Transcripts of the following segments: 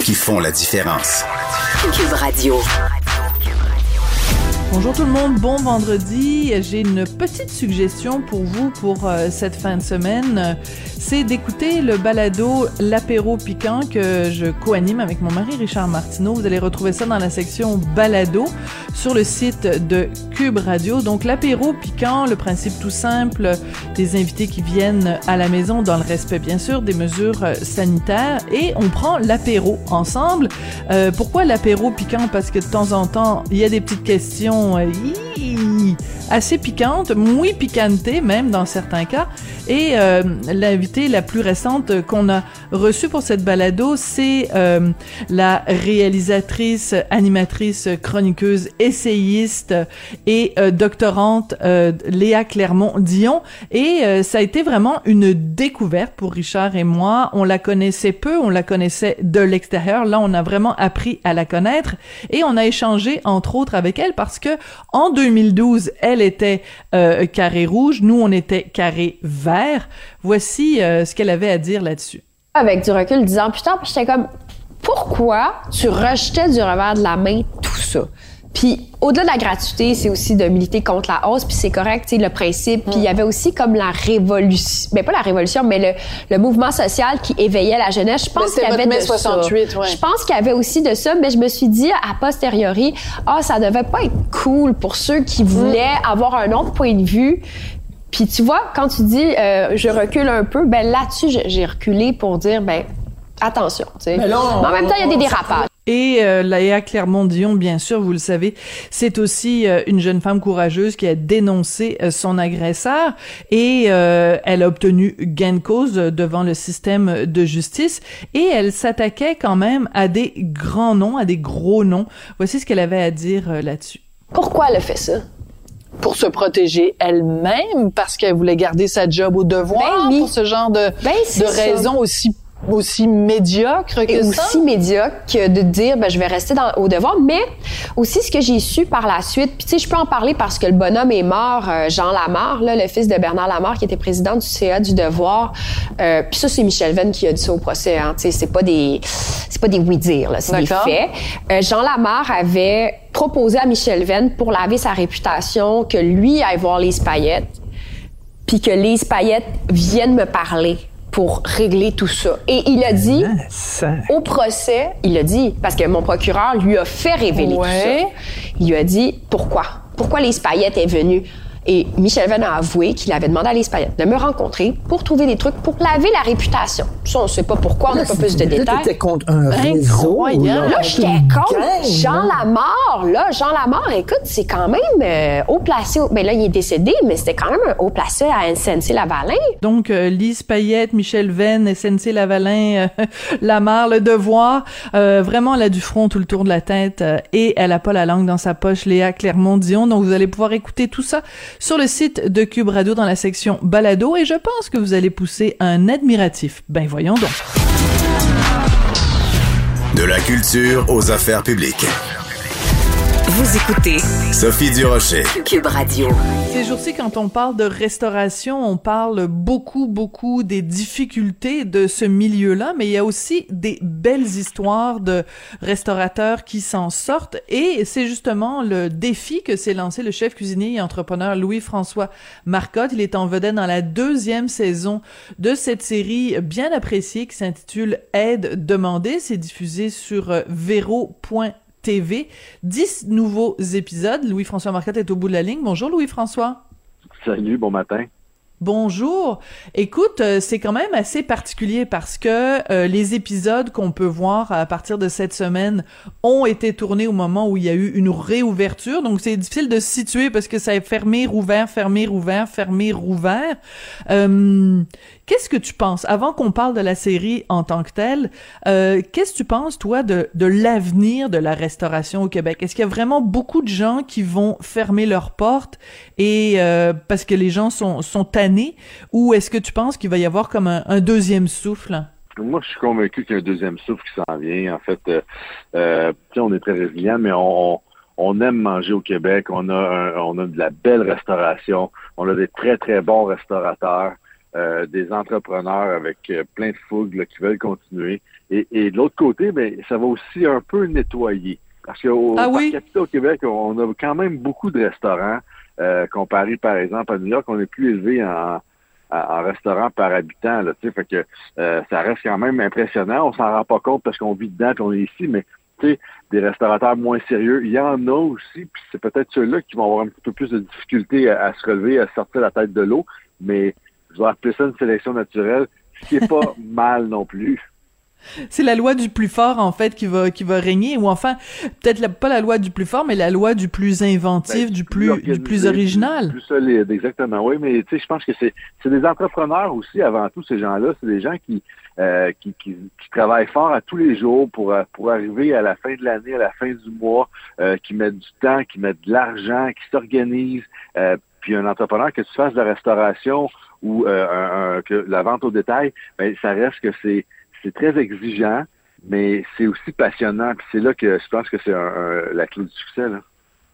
qui font la différence. Bonjour tout le monde, bon vendredi. J'ai une petite suggestion pour vous pour euh, cette fin de semaine. C'est d'écouter le balado L'apéro piquant que je co-anime avec mon mari Richard Martineau. Vous allez retrouver ça dans la section balado sur le site de Cube Radio. Donc l'apéro piquant, le principe tout simple, des invités qui viennent à la maison dans le respect bien sûr des mesures euh, sanitaires et on prend l'apéro ensemble. Euh, pourquoi l'apéro piquant? Parce que de temps en temps, il y a des petites questions assez piquante, muy picante même dans certains cas. Et euh, l'invitée la plus récente qu'on a reçue pour cette balado, c'est euh, la réalisatrice, animatrice, chroniqueuse, essayiste et euh, doctorante euh, Léa Clermont-Dion. Et euh, ça a été vraiment une découverte pour Richard et moi. On la connaissait peu, on la connaissait de l'extérieur. Là, on a vraiment appris à la connaître et on a échangé entre autres avec elle parce que en 2012, elle était euh, carré rouge, nous on était carré vert. Voici euh, ce qu'elle avait à dire là-dessus. Avec du recul, dix ans plus tard, j'étais comme, pourquoi tu rejetais du revers de la main tout ça? Puis au-delà de la gratuité, c'est aussi de militer contre la hausse, puis c'est correct, sais, le principe. Puis il y avait aussi comme la révolution, mais pas la révolution, mais le, le mouvement social qui éveillait la jeunesse. Je pense qu'il y avait de 68, ça. ouais. Je pense qu'il y avait aussi de ça, mais je me suis dit a posteriori, ah, ça devait pas être cool pour ceux qui voulaient avoir un autre point de vue. Puis tu vois, quand tu dis euh, je recule un peu, ben là-dessus j'ai- reculé pour dire ben attention, tu sais. Mais là, on- en même temps, il y a des dérapages. Et euh, Léa Clermont-Dion, bien sûr, vous le savez, c'est aussi euh, une jeune femme courageuse qui a dénoncé euh, son agresseur et euh, elle a obtenu gain de cause devant le système de justice et elle s'attaquait quand même à des grands noms, à des gros noms. Voici ce qu'elle avait à dire euh, là-dessus. Pourquoi elle a fait ça? Pour se protéger elle-même, parce qu'elle voulait garder sa job au devoir, Ben oui. pour ce genre de, Ben, de raisons aussi, aussi médiocres que et ça. aussi médiocre que de dire ben je vais rester dans, au devoir. Mais aussi ce que j'ai su par la suite puis tu sais je peux en parler parce que le bonhomme est mort euh, Jean Lamarre là le fils de Bernard Lamarre qui était président du CA du devoir. Euh, puis ça c'est Michel Venn qui a dit ça au procès hein, tu sais c'est pas des c'est pas des oui dire là c'est des faits. Euh, Jean Lamarre avait proposé à Michel Venn pour laver sa réputation que lui aille voir les paillettes puis que Lise Payette vienne me parler pour régler tout ça. Et il a dit, au procès, il a dit, parce que mon procureur lui a fait révéler Ouais. tout ça, il lui a dit, pourquoi? Pourquoi Payette est venue? Et Michel Venn a avoué qu'il avait demandé à Lise Payette de me rencontrer pour trouver des trucs pour laver la réputation. Ça, on sait pas pourquoi, on n'a pas plus de détails. T'étais contre un réseau. Incroyable. Là, Là, j'étais contre Jean là. Lamarre. Là, Jean Lamarre, écoute, c'est quand même euh, haut placé. au- Ben là, il est décédé, mais c'était quand même un haut placé à SNC-Lavalin. Donc, euh, Lise Payette, Michel Venn, SNC Lavalin, euh, Lamar, Le Devoir, euh, vraiment, elle a du front tout le tour de la tête euh, et elle a pas la langue dans sa poche, Léa Clermont-Dion. Donc, vous allez pouvoir écouter tout ça sur le site de Cube dans la section Balado et je pense que vous allez pousser un admiratif. Ben, voyons donc. De la culture aux affaires publiques. Vous écoutez Sophie Durocher. Cube Radio. Ces jours-ci, quand on parle de restauration, on parle beaucoup, beaucoup des difficultés de ce milieu-là, mais il y a aussi des belles histoires de restaurateurs qui s'en sortent. Et c'est justement le défi que s'est lancé le chef cuisinier et entrepreneur Louis-François Marcotte. Il est en vedette dans la deuxième saison de cette série bien appréciée qui s'intitule Aide demandée. C'est diffusé sur euh, vero.tv. TV. 10 nouveaux épisodes. Louis-François Marcotte est au bout de la ligne. Bonjour Louis-François. Salut, bon matin. Bonjour. Écoute, euh, c'est quand même assez particulier parce que euh, les épisodes qu'on peut voir à partir de cette semaine ont été tournés au moment où il y a eu une réouverture. Donc c'est difficile de se situer parce que ça est fermé, rouvert, fermé, rouvert, fermé, rouvert. Euh, Qu'est-ce que tu penses, avant qu'on parle de la série en tant que telle, euh, qu'est-ce que tu penses, toi, de, de l'avenir de la restauration au Québec? Est-ce qu'il y a vraiment beaucoup de gens qui vont fermer leurs portes et euh, parce que les gens sont, sont tannés, ou est-ce que tu penses qu'il va y avoir comme un, deuxième souffle? Moi, je suis convaincu qu'il y a un deuxième souffle qui s'en vient. En fait, euh, euh, on est très résilient, mais on, on aime manger au Québec. On a, on a de la belle restauration. On a des très, très bons restaurateurs. Euh, des entrepreneurs avec euh, plein de fougue là, qui veulent continuer. Et, et de l'autre côté, ben, ça va aussi un peu nettoyer. Parce qu'au Ah oui? Au Québec, on a quand même beaucoup de restaurants. Euh, comparé, par exemple, à New York, on est plus élevé en, en, restaurant par habitant. Là, tu sais, fait que euh, ça reste quand même impressionnant. On s'en rend pas compte parce qu'on vit dedans et on est ici, mais des restaurateurs moins sérieux, il y en a aussi, puis c'est peut-être ceux-là qui vont avoir un petit peu plus de difficulté à, à se relever, à sortir la tête de l'eau, mais je vais appeler ça une sélection naturelle, ce qui est pas mal non plus. C'est la loi du plus fort, en fait, qui va, qui va régner, ou enfin, peut-être la- pas la loi du plus fort, mais la loi du plus inventif, Ben, du plus, du plus original. Plus, plus solide, exactement. Oui, mais tu sais, je pense que c'est c'est des entrepreneurs aussi avant tout ces gens-là. C'est des gens qui, euh, qui, qui qui travaillent fort à tous les jours pour euh, pour arriver à la fin de l'année, à la fin du mois, euh, qui mettent du temps, qui mettent de l'argent, qui s'organisent. Euh, puis un entrepreneur que tu fasses de la restauration ou euh, la vente au détail, ben ça reste que c'est très exigeant, mais c'est aussi passionnant. Puis c'est là que je pense que c'est la clé du succès. Là.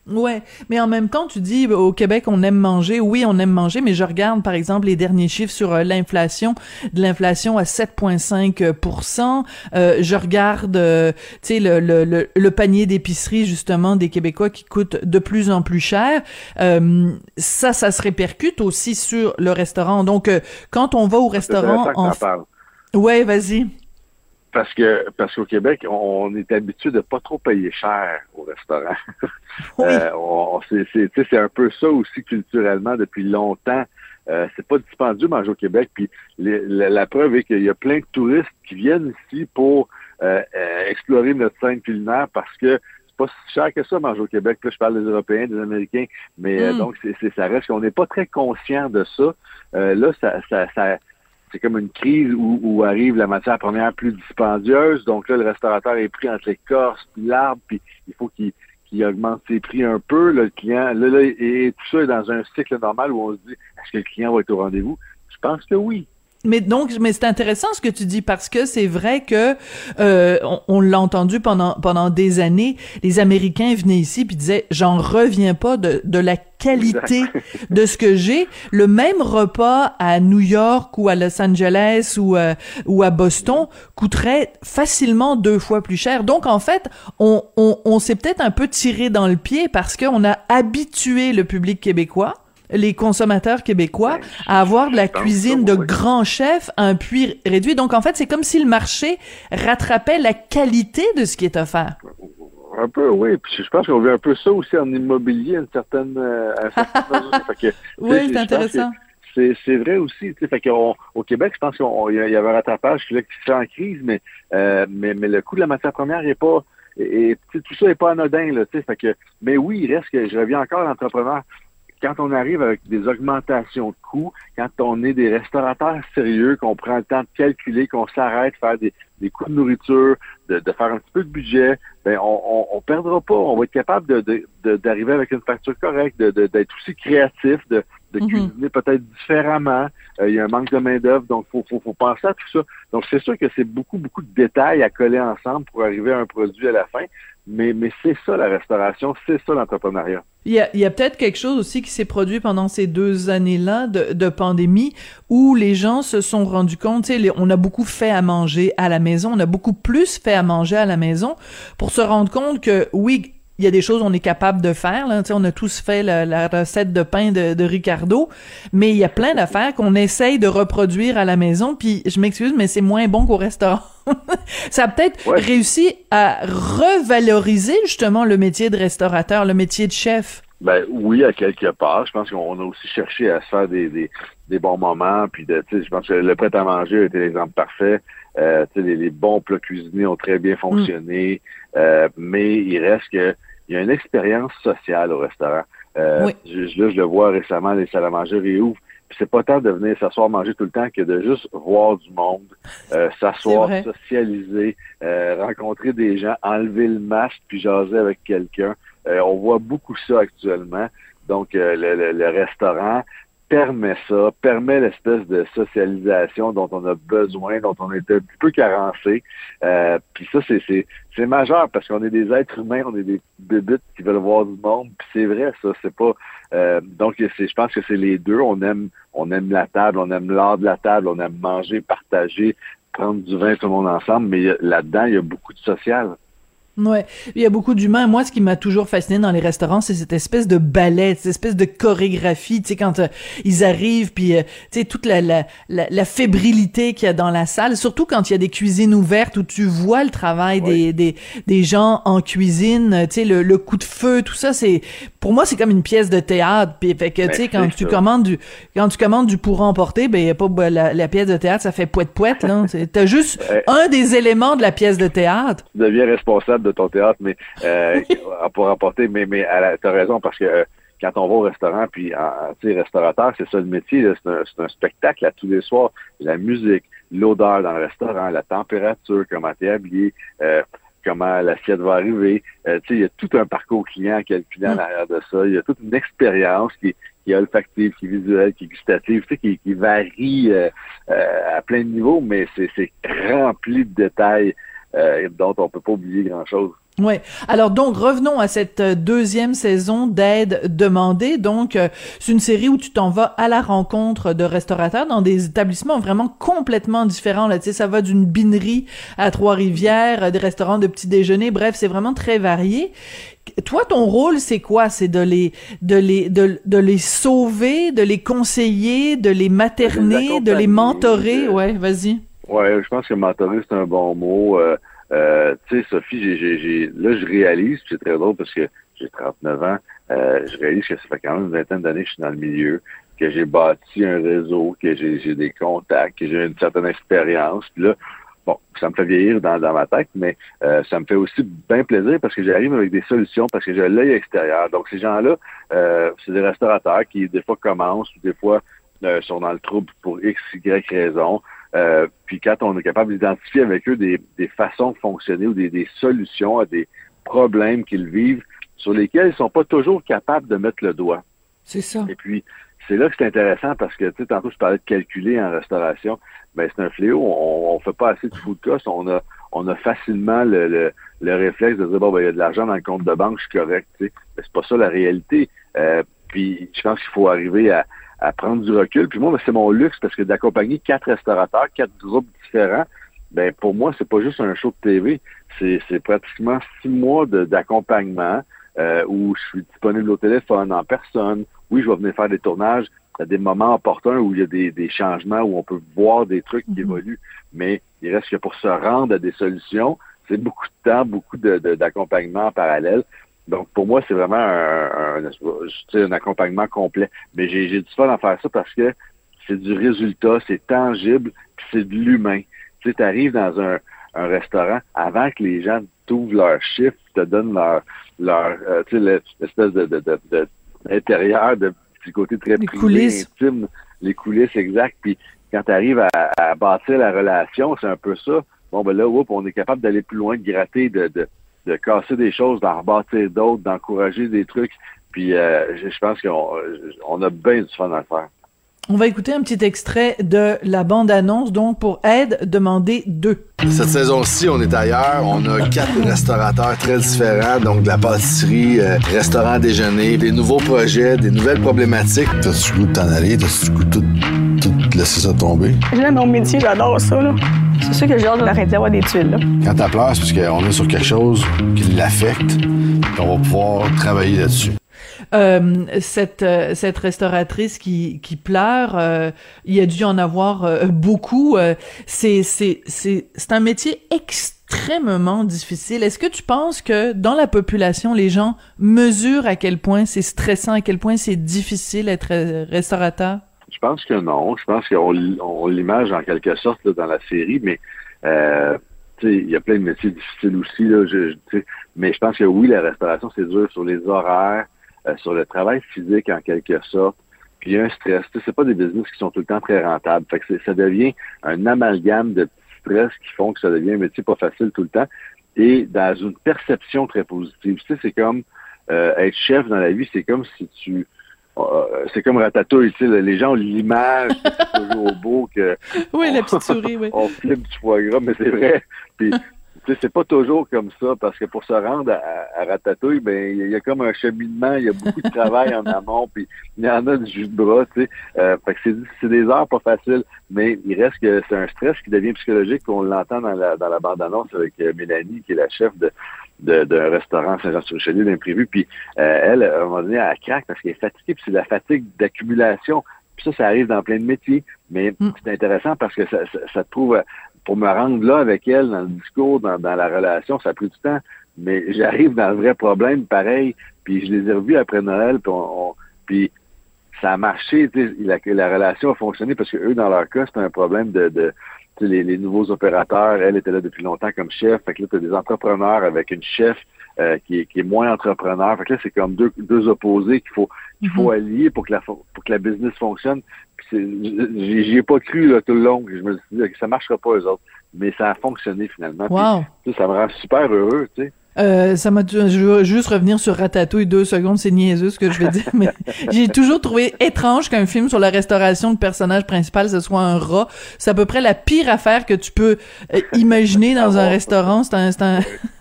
Ouais, mais en même temps, tu dis bah, au Québec on aime manger. Oui, on aime manger, mais je regarde par exemple les derniers chiffres sur euh, l'inflation, de l'inflation à 7,5% euh, Je regarde, euh, tu sais, le, le, le, le panier d'épicerie justement des Québécois qui coûte de plus en plus cher. Euh, ça, ça se répercute aussi sur le restaurant. Donc, euh, quand on va au restaurant, en... ouais, vas-y. Parce que parce qu'au Québec, on est habitué de pas trop payer cher au restaurant. Oui. Euh, on, c'est, un peu ça aussi culturellement depuis longtemps. Euh, c'est pas dispendieux manger au Québec. Puis les- la, la preuve est qu'il y a plein de touristes qui viennent ici pour euh, euh, explorer notre scène culinaire parce que c'est pas si cher que ça manger au Québec. Là, je parle des Européens, des Américains, mais euh, Mm. donc c'est, c'est- ça reste qu'on n'est pas très conscient de ça. Euh, là, ça, ça, ça c'est comme une crise où, arrive la matière première plus dispendieuse. Donc là, le restaurateur est pris entre l'écorce puis l'arbre, puis il faut qu'il augmente ses prix un peu. le client, là, là, et tout ça est dans un cycle normal où on se dit est-ce que le client va être au rendez-vous? Je pense que oui. Mais donc, mais c'est intéressant ce que tu dis parce que c'est vrai que euh, on, on l'a entendu pendant pendant des années. Les Américains venaient ici puis disaient j'en reviens pas de de la qualité de ce que j'ai. Le même repas à New York ou à Los Angeles ou euh, ou à Boston coûterait facilement deux fois plus cher. Donc en fait, on on, on s'est peut-être un peu tiré dans le pied parce qu'on a habitué le public québécois les consommateurs québécois à avoir de la cuisine de grands chefs à un prix réduit. Donc, en fait, c'est comme si le marché rattrapait la qualité de ce qui est offert. Un peu, oui. Puis je pense qu'on veut un peu ça aussi en immobilier à une certaine, euh, à certaine que, Oui, c'est intéressant. C'est, vrai aussi. tu sais, Fait qu'on- au Québec, je pense qu'il y avait un rattrapage qui, se fait en crise, mais, euh, mais, mais le coût de la matière première n'est pas. Et, tout ça n'est pas anodin. Là, tu sais, fait que, mais oui, il reste que je reviens encore à l'entrepreneur. Quand on arrive avec des augmentations de coûts, quand on est des restaurateurs sérieux, qu'on prend le temps de calculer, qu'on s'arrête, faire des, des coûts de nourriture, de, de faire un petit peu de budget, ben on, on, on perdra pas. On va être capable de, de, de- d'arriver avec une facture correcte, de, de- d'être aussi créatif, de, de Mhm. cuisiner peut-être différemment. Euh, il y a un manque de main-d'œuvre, donc faut, faut, faut penser à tout ça. Donc, c'est sûr que c'est beaucoup, beaucoup de détails à coller ensemble pour arriver à un produit à la fin. Mais, mais c'est ça la restauration, c'est ça l'entrepreneuriat. Il y a, il y a peut-être quelque chose aussi qui s'est produit pendant ces deux années-là de, de pandémie où les gens se sont rendus compte, les- on a beaucoup fait à manger à la maison, on a beaucoup plus fait à manger à la maison pour se rendre compte que oui, il y a des choses on est capable de faire. Là. On a tous fait la, la recette de pain de, de Ricardo, mais il y a plein d'affaires qu'on essaye de reproduire à la maison. Puis je m'excuse, mais c'est moins bon qu'au restaurant. Ça a peut-être Ouais. réussi à revaloriser justement le métier de restaurateur, le métier de chef. Ben oui, à quelque part. Je pense qu'on a aussi cherché à se faire des, des, des bons moments. Puis de, tu sais, je pense que le prêt à manger a été l'exemple parfait. Euh, tu sais, les, les bons plats cuisinés ont très bien fonctionné. Euh, mais il reste que il y a une expérience sociale au restaurant. Euh, Oui. je, là, je le vois récemment, les salles à manger réouvrent. Puis c'est pas tant de venir s'asseoir manger tout le temps que de juste voir du monde, euh, s'asseoir, socialiser, euh, rencontrer des gens, enlever le masque puis jaser avec quelqu'un. Euh, on voit beaucoup ça actuellement. Donc, euh, le, le- le restaurant permet ça, permet l'espèce de socialisation dont on a besoin, dont on est un peu carencé. Euh, puis ça, c'est, c'est, majeur parce qu'on est des êtres humains, on est des bébites qui veulent voir du monde. Puis c'est vrai, ça, c'est pas. euh, donc, c'est, je pense que c'est les deux. On aime, on aime la table, on aime l'art de la table, on aime manger, partager, prendre du vin tout le monde ensemble. Mais là-dedans, il y a beaucoup de social. Ouais, il y a beaucoup d'humains. Moi, ce qui m'a toujours fasciné dans les restaurants, c'est cette espèce de ballet, cette espèce de chorégraphie. Tu sais, quand euh, ils arrivent, puis euh, tu sais toute la la, la, la fébrilité qu'il y a dans la salle. Surtout quand il y a des cuisines ouvertes où tu vois le travail des, des des gens en cuisine. Tu sais, le, le coup de feu, tout ça. C'est pour moi, c'est comme une pièce de théâtre. Puis fait que tu sais, quand tu commandes du quand tu commandes du pour emporter, ben y a pas bah, la, la pièce de théâtre, ça fait poète poète là. T'as juste Ouais. un des éléments de la pièce de théâtre. tu deviens responsable de ton théâtre, mais euh, pour apporter, mais mais t'as raison parce que euh, quand on va au restaurant, puis tu sais, restaurateur, c'est ça le métier, c'est un, un spectacle à tous les soirs, la musique, l'odeur dans le restaurant, la température, comment t'es habillé, euh, comment l'assiette va arriver, euh, tu sais, il y a tout un parcours client calculé en Mm. arrière de ça, il y a toute une expérience qui, qui est olfactive, qui est visuelle, qui est gustative, tu sais, qui, qui varie euh, euh, à plein de niveaux, mais c'est c'est rempli de détails euh, dont on peut pas oublier grand-chose. Ouais. Alors donc revenons à cette euh, deuxième saison d'aide demandée. Donc euh, c'est une série où tu t'en vas à la rencontre de restaurateurs dans des établissements vraiment complètement différents. Là, tu sais, ça va d'une binerie à Trois-Rivières, euh, des restaurants de petit déjeuner. Bref, c'est vraiment très varié. Toi, ton rôle, c'est quoi? C'est de les, de les, de, de les sauver, de les conseiller, de les materner, de les accompagner, mentorer? de- Ouais, vas-y. Ouais, je pense que mentorer, c'est un bon mot. Euh, euh, tu sais, Sophie, j'ai, là, je réalise, c'est très drôle parce que j'ai 39 ans, euh, je réalise que ça fait quand même une vingtaine d'années que je suis dans le milieu, que j'ai bâti un réseau, que j'ai, j'ai des contacts, que j'ai une certaine expérience. Puis là, bon, ça me fait vieillir dans, dans ma tête, mais euh, ça me fait aussi bien plaisir parce que j'arrive avec des solutions, parce que j'ai l'œil extérieur. Donc, ces gens-là, euh, c'est des restaurateurs qui, des fois, commencent ou des fois euh, sont dans le trouble pour X, Y raison. Euh, puis quand on est capable d'identifier avec eux des, des façons de fonctionner ou des, des solutions à des problèmes qu'ils vivent sur lesquels ils sont pas toujours capables de mettre le doigt. C'est ça. Et puis, c'est là que c'est intéressant parce que, tu sais, tantôt, je parlais de calculer en restauration. Ben, c'est un fléau. On, on fait pas assez de food cost. On a, on a facilement le, le, le réflexe de dire, bon, ben, il y a de l'argent dans le compte de banque, je suis correct, tu sais. Mais c'est pas ça la réalité. Euh, puis, je pense qu'il faut arriver à, à prendre du recul. Puis moi, ben, c'est mon luxe parce que d'accompagner quatre restaurateurs, quatre groupes différents, ben, pour moi, c'est pas juste un show de TV. C'est, pratiquement six mois d'accompagnement, euh, où je suis disponible au téléphone, en personne. Oui, je vais venir faire des tournages à des moments opportuns où il y a des, des changements, où on peut voir des trucs qui évoluent. Mais il reste que pour se rendre à des solutions, c'est beaucoup de temps, beaucoup de, de- d'accompagnement en parallèle. Donc, pour moi, c'est vraiment un, un, un accompagnement complet. Mais j'ai, du fun à faire ça parce que c'est du résultat, c'est tangible, puis c'est de l'humain. Tu sais, arrives dans un, un restaurant, avant que les gens t'ouvrent leur chiffre, te donnent leur, leur euh, tu sais, le- l'espèce de, de, de, de- d'intérieur, de petit côté très Les privé, coulisses. intime, les coulisses exact. Puis quand tu arrives à, à bâtir la relation, c'est un peu ça. Bon, ben là, oups, on est capable d'aller plus loin, de gratter, de, de, de casser des choses, d'en rebâtir d'autres, d'encourager des trucs. Puis euh, je pense qu'on on a bien du fun à faire. On va écouter un petit extrait de la bande-annonce, donc pour Aide, demander deux. Cette saison-ci, on est ailleurs. On a quatre restaurateurs très différents, donc de la pâtisserie, euh, restaurant déjeuner, des nouveaux projets, des nouvelles problématiques. T'as-tu le goût de t'en aller? T'as-tu goût de tout, tout laisser ça tomber? J'aime mon métier, j'adore ça. là. C'est sûr que j'ai hâte d'arrêter d'avoir des tuiles. Là. Quand t'as peur, c'est parce qu'on est sur quelque chose qui l'affecte, on va pouvoir travailler là-dessus. Euh, cette euh, cette restauratrice qui qui pleure, euh, il y a dû en avoir beaucoup. C'est c'est c'est c'est un métier extrêmement difficile. Est-ce que tu penses que dans la population, les gens mesurent à quel point c'est stressant, à quel point c'est difficile d'être restaurateur? Je pense que non. Je pense qu'on on l'image en quelque sorte là, dans la série, mais il y a plein de métiers difficiles aussi. Là, mais je pense que oui, la restauration, c'est dur sur les horaires, euh, sur le travail physique en quelque sorte. Puis il y a un stress. Tu sais, c'est pas des business qui sont tout le temps très rentables. Fait que ça devient un amalgame de petits stress qui font que ça devient un métier pas facile tout le temps. Et dans une perception très positive. Tu sais, c'est comme euh, être chef dans la vie, c'est comme si tu euh, c'est comme Ratatouille, tu sais, les gens ont l'image que c'est toujours beau, que Oui, la petite souris, oui. on flippe du foie gras, mais c'est vrai. Puis, c'est pas toujours comme ça, parce que pour se rendre à, à Ratatouille, ben, il y, a- il y a comme un cheminement, il y a beaucoup de travail en amont, puis il y en a du jus de bras, tu sais. Euh, fait que c'est, c'est des heures pas faciles, mais il reste que c'est un stress qui devient psychologique, on l'entend dans la, dans la bande-annonce avec euh, Mélanie, qui est la chef de, de, d'un restaurant Saint-Jean-sur-Richelieu d'imprévu, puis euh, elle, à un moment donné, elle craque parce qu'elle est fatiguée, puis c'est la fatigue d'accumulation. Puis ça, ça arrive dans plein de métiers. Mais c'est intéressant parce que ça, ça, ça te prouve, euh, pour me rendre là avec elle, dans le discours, dans, dans la relation, ça a pris du temps. Mais j'arrive dans le vrai problème, pareil. Puis je les ai revus après Noël, puis, on, on- puis ça a marché. La, la relation a fonctionné parce que eux, dans leur cas, c'était un problème de, de les, les nouveaux opérateurs. Elle était là depuis longtemps comme chef. Fait que là, tu as des entrepreneurs avec une chef euh, qui, est, qui est moins entrepreneur. Fait que là, c'est comme deux, deux opposés qu'il faut qu'il faut allier pour que la pour que la business fonctionne. J'y ai pas cru là, tout le long. Je me suis dit que ça marchera pas eux autres. Mais ça a fonctionné finalement. Wow. ça me rend super heureux, tu sais. Euh, ça m'a, je veux juste revenir sur Ratatouille deux secondes, c'est niaiseux ce que je vais dire, mais j'ai toujours trouvé étrange qu'un film sur la restauration de personnage principal, ce soit un rat. C'est à peu près la pire affaire que tu peux euh, imaginer dans un restaurant. C'est un, un,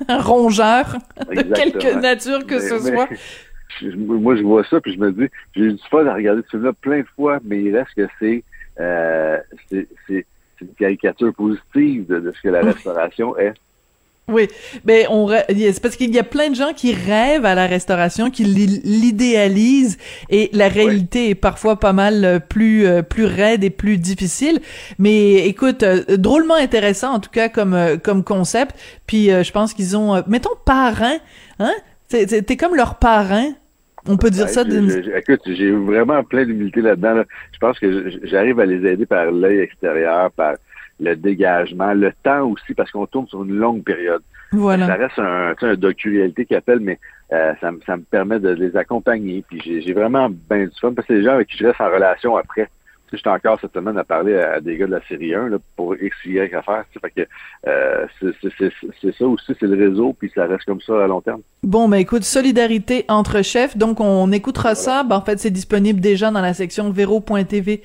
un rongeur de quelque nature que Mais- ce mais- soit. moi, je vois ça, puis je me dis, j'ai eu du fun à regarder ce film-là plein de fois, mais il reste que c'est euh, c'est une caricature positive de, de ce que la restauration est. Oui, mais on c'est parce qu'il y a plein de gens qui rêvent à la restauration, qui l'i- l'idéalisent et la réalité est parfois pas mal euh, plus euh, plus raide et plus difficile. Mais écoute, euh, drôlement intéressant en tout cas comme comme concept. Puis je pense qu'ils ont, mettons parrain, hein? T'es comme leur parrain. On peut dire Ouais, ça d'une. écoute, j'ai vraiment plein d'humilité là-dedans. là. Je pense que j'arrive à les aider par l'œil extérieur, par le dégagement, le temps aussi, parce qu'on tourne sur une longue période. Voilà. Ça reste un, un docu-réalité qui appelle, mais euh, ça, me- ça me permet de les accompagner. Puis j'ai vraiment bien du fun, parce que c'est des gens avec qui je reste en relation après. J'étais encore cette semaine à parler à des gars de la série 1 là, pour X, Y affaires. Fait que euh, c'est- ça aussi, c'est le réseau, puis ça reste comme ça à long terme. Bon, ben écoute, solidarité entre chefs. Donc, on écoutera ça. Ben, en fait, c'est disponible déjà dans la section vero.tv.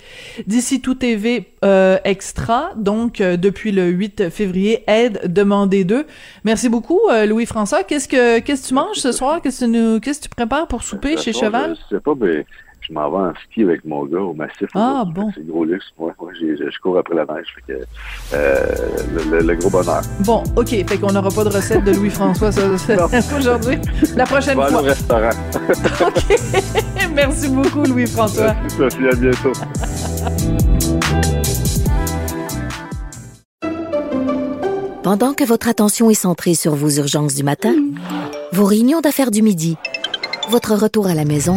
D'ici tout TV euh, extra. Donc, euh, depuis le 8 février, aide demandez deux. Merci beaucoup, Louis-François. Qu'est-ce que qu'est-ce que tu manges ce soir? Qu'est-ce que qu'est-ce que tu prépares pour souper De chez Cheval? Je sais pas, mais je m'en vais en ski avec mon gars au massif. Ah, bon. C'est gros luxe. Moi, moi j'ai- je, je cours après la neige. Fait que, euh, le, le- le gros bonheur. Bon, ok. Fait qu'on n'aura pas de recette de Louis-François ça- ça- aujourd'hui. La prochaine fois. au restaurant. Merci beaucoup, Louis-François. Sophie, à bientôt. Pendant que votre attention est centrée sur vos urgences du matin, vos réunions d'affaires du midi, votre retour à la maison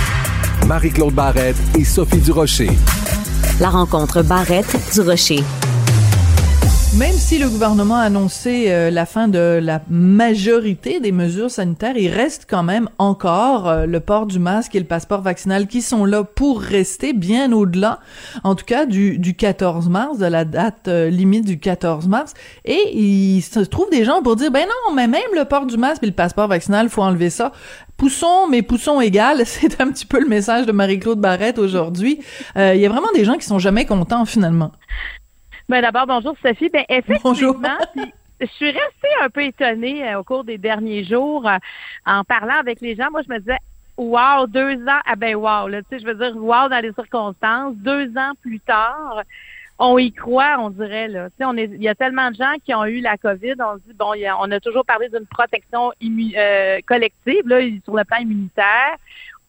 Marie-Claude Barrette et Sophie Durocher. La rencontre Barrette-Durocher. Même si le gouvernement a annoncé euh, la fin de la majorité des mesures sanitaires, il reste quand même encore euh, le port du masque et le passeport vaccinal qui sont là pour rester bien au-delà, en tout cas du, du 14 mars, de la date euh, limite du 14 mars. Et il se trouve des gens pour dire, ben non, mais même le port du masque et le passeport vaccinal, faut enlever ça. Poussons, mais poussons égal, c'est un petit peu le message de Marie-Claude Barrette aujourd'hui. Il y a vraiment des gens qui sont jamais contents finalement. Ben d'abord, bonjour Sophie. Ben effectivement, je suis restée un peu étonnée euh, au cours des derniers jours euh, en parlant avec les gens. Moi, je me disais, wow, deux ans, ah ben wow, là, tu sais, je veux dire, wow dans les circonstances. Deux ans plus tard, on y croit, on dirait là. On est, il y a tellement de gens qui ont eu la COVID. On se dit bon, on a toujours parlé d'une protection euh, collective là sur le plan immunitaire.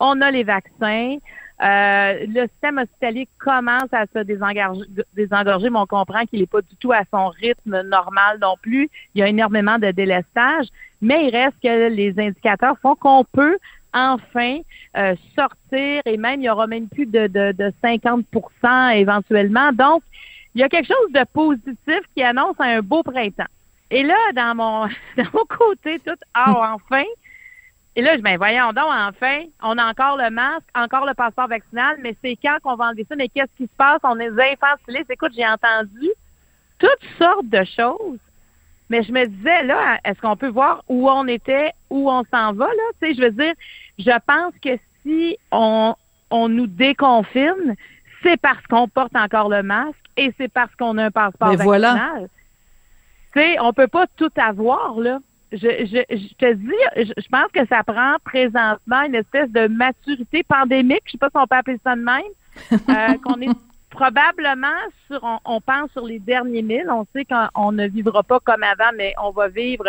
On a les vaccins. Euh, le système hospitalier commence à se désengorger, mais on comprend qu'il n'est pas du tout à son rythme normal non plus. Il y a énormément de délestage, mais il reste que les indicateurs font qu'on peut enfin euh, sortir et même il y aura même plus de, de, de 50% éventuellement. Donc, il y a quelque chose de positif qui annonce un beau printemps. Et là, dans mon, dans mon côté, tout, ah, enfin, et là, je ben voyons donc, enfin, on a encore le masque, encore le passeport vaccinal, mais c'est quand qu'on va enlever ça? Mais qu'est-ce qui se passe? On est infantilistes. Écoute, j'ai entendu toutes sortes de choses. Mais je me disais, là, est-ce qu'on peut voir où on était, où on s'en va, là? Tu sais, je veux dire, je pense que si on, on nous déconfine, c'est parce qu'on porte encore le masque et c'est parce qu'on a un passeport vaccinal. Voilà. Tu sais, on peut pas tout avoir, là je, je, je, te dis, je, pense que ça prend présentement une espèce de maturité pandémique, je sais pas si on peut appeler ça de même, euh, qu'on est probablement sur, on, pense sur les derniers mille. On sait qu'on ne vivra pas comme avant, mais on va vivre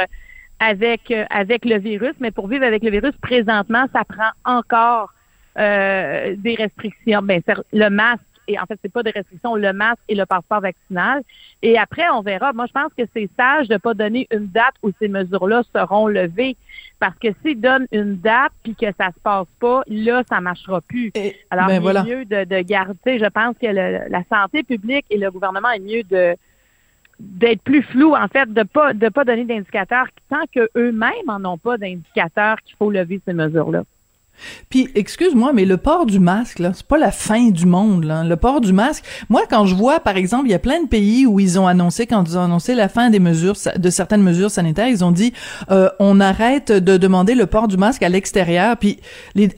avec euh, avec le virus. Mais pour vivre avec le virus, présentement, ça prend encore euh, des restrictions. Ben, le masque et en fait, c'est pas de restriction, le masque et le passeport vaccinal. Et après, on verra. Moi, je pense que c'est sage de pas donner une date où ces mesures-là seront levées. Parce que s'ils donnent une date puis que ça se passe pas, là, ça marchera plus. Alors, ben, il est mieux de, de garder, je pense que la santé publique et le gouvernement est mieux de d'être plus flou, en fait, de pas de pas donner d'indicateurs tant qu'eux-mêmes en ont pas d'indicateurs qu'il faut lever ces mesures-là. Puis, excuse-moi, mais le port du masque, là, c'est pas la fin du monde, là. Le port du masque. Moi, quand je vois, par exemple, il y a plein de pays où ils ont annoncé, quand ils ont annoncé la fin des mesures, de certaines mesures sanitaires, ils ont dit, euh, on arrête de demander le port du masque à l'extérieur. Puis,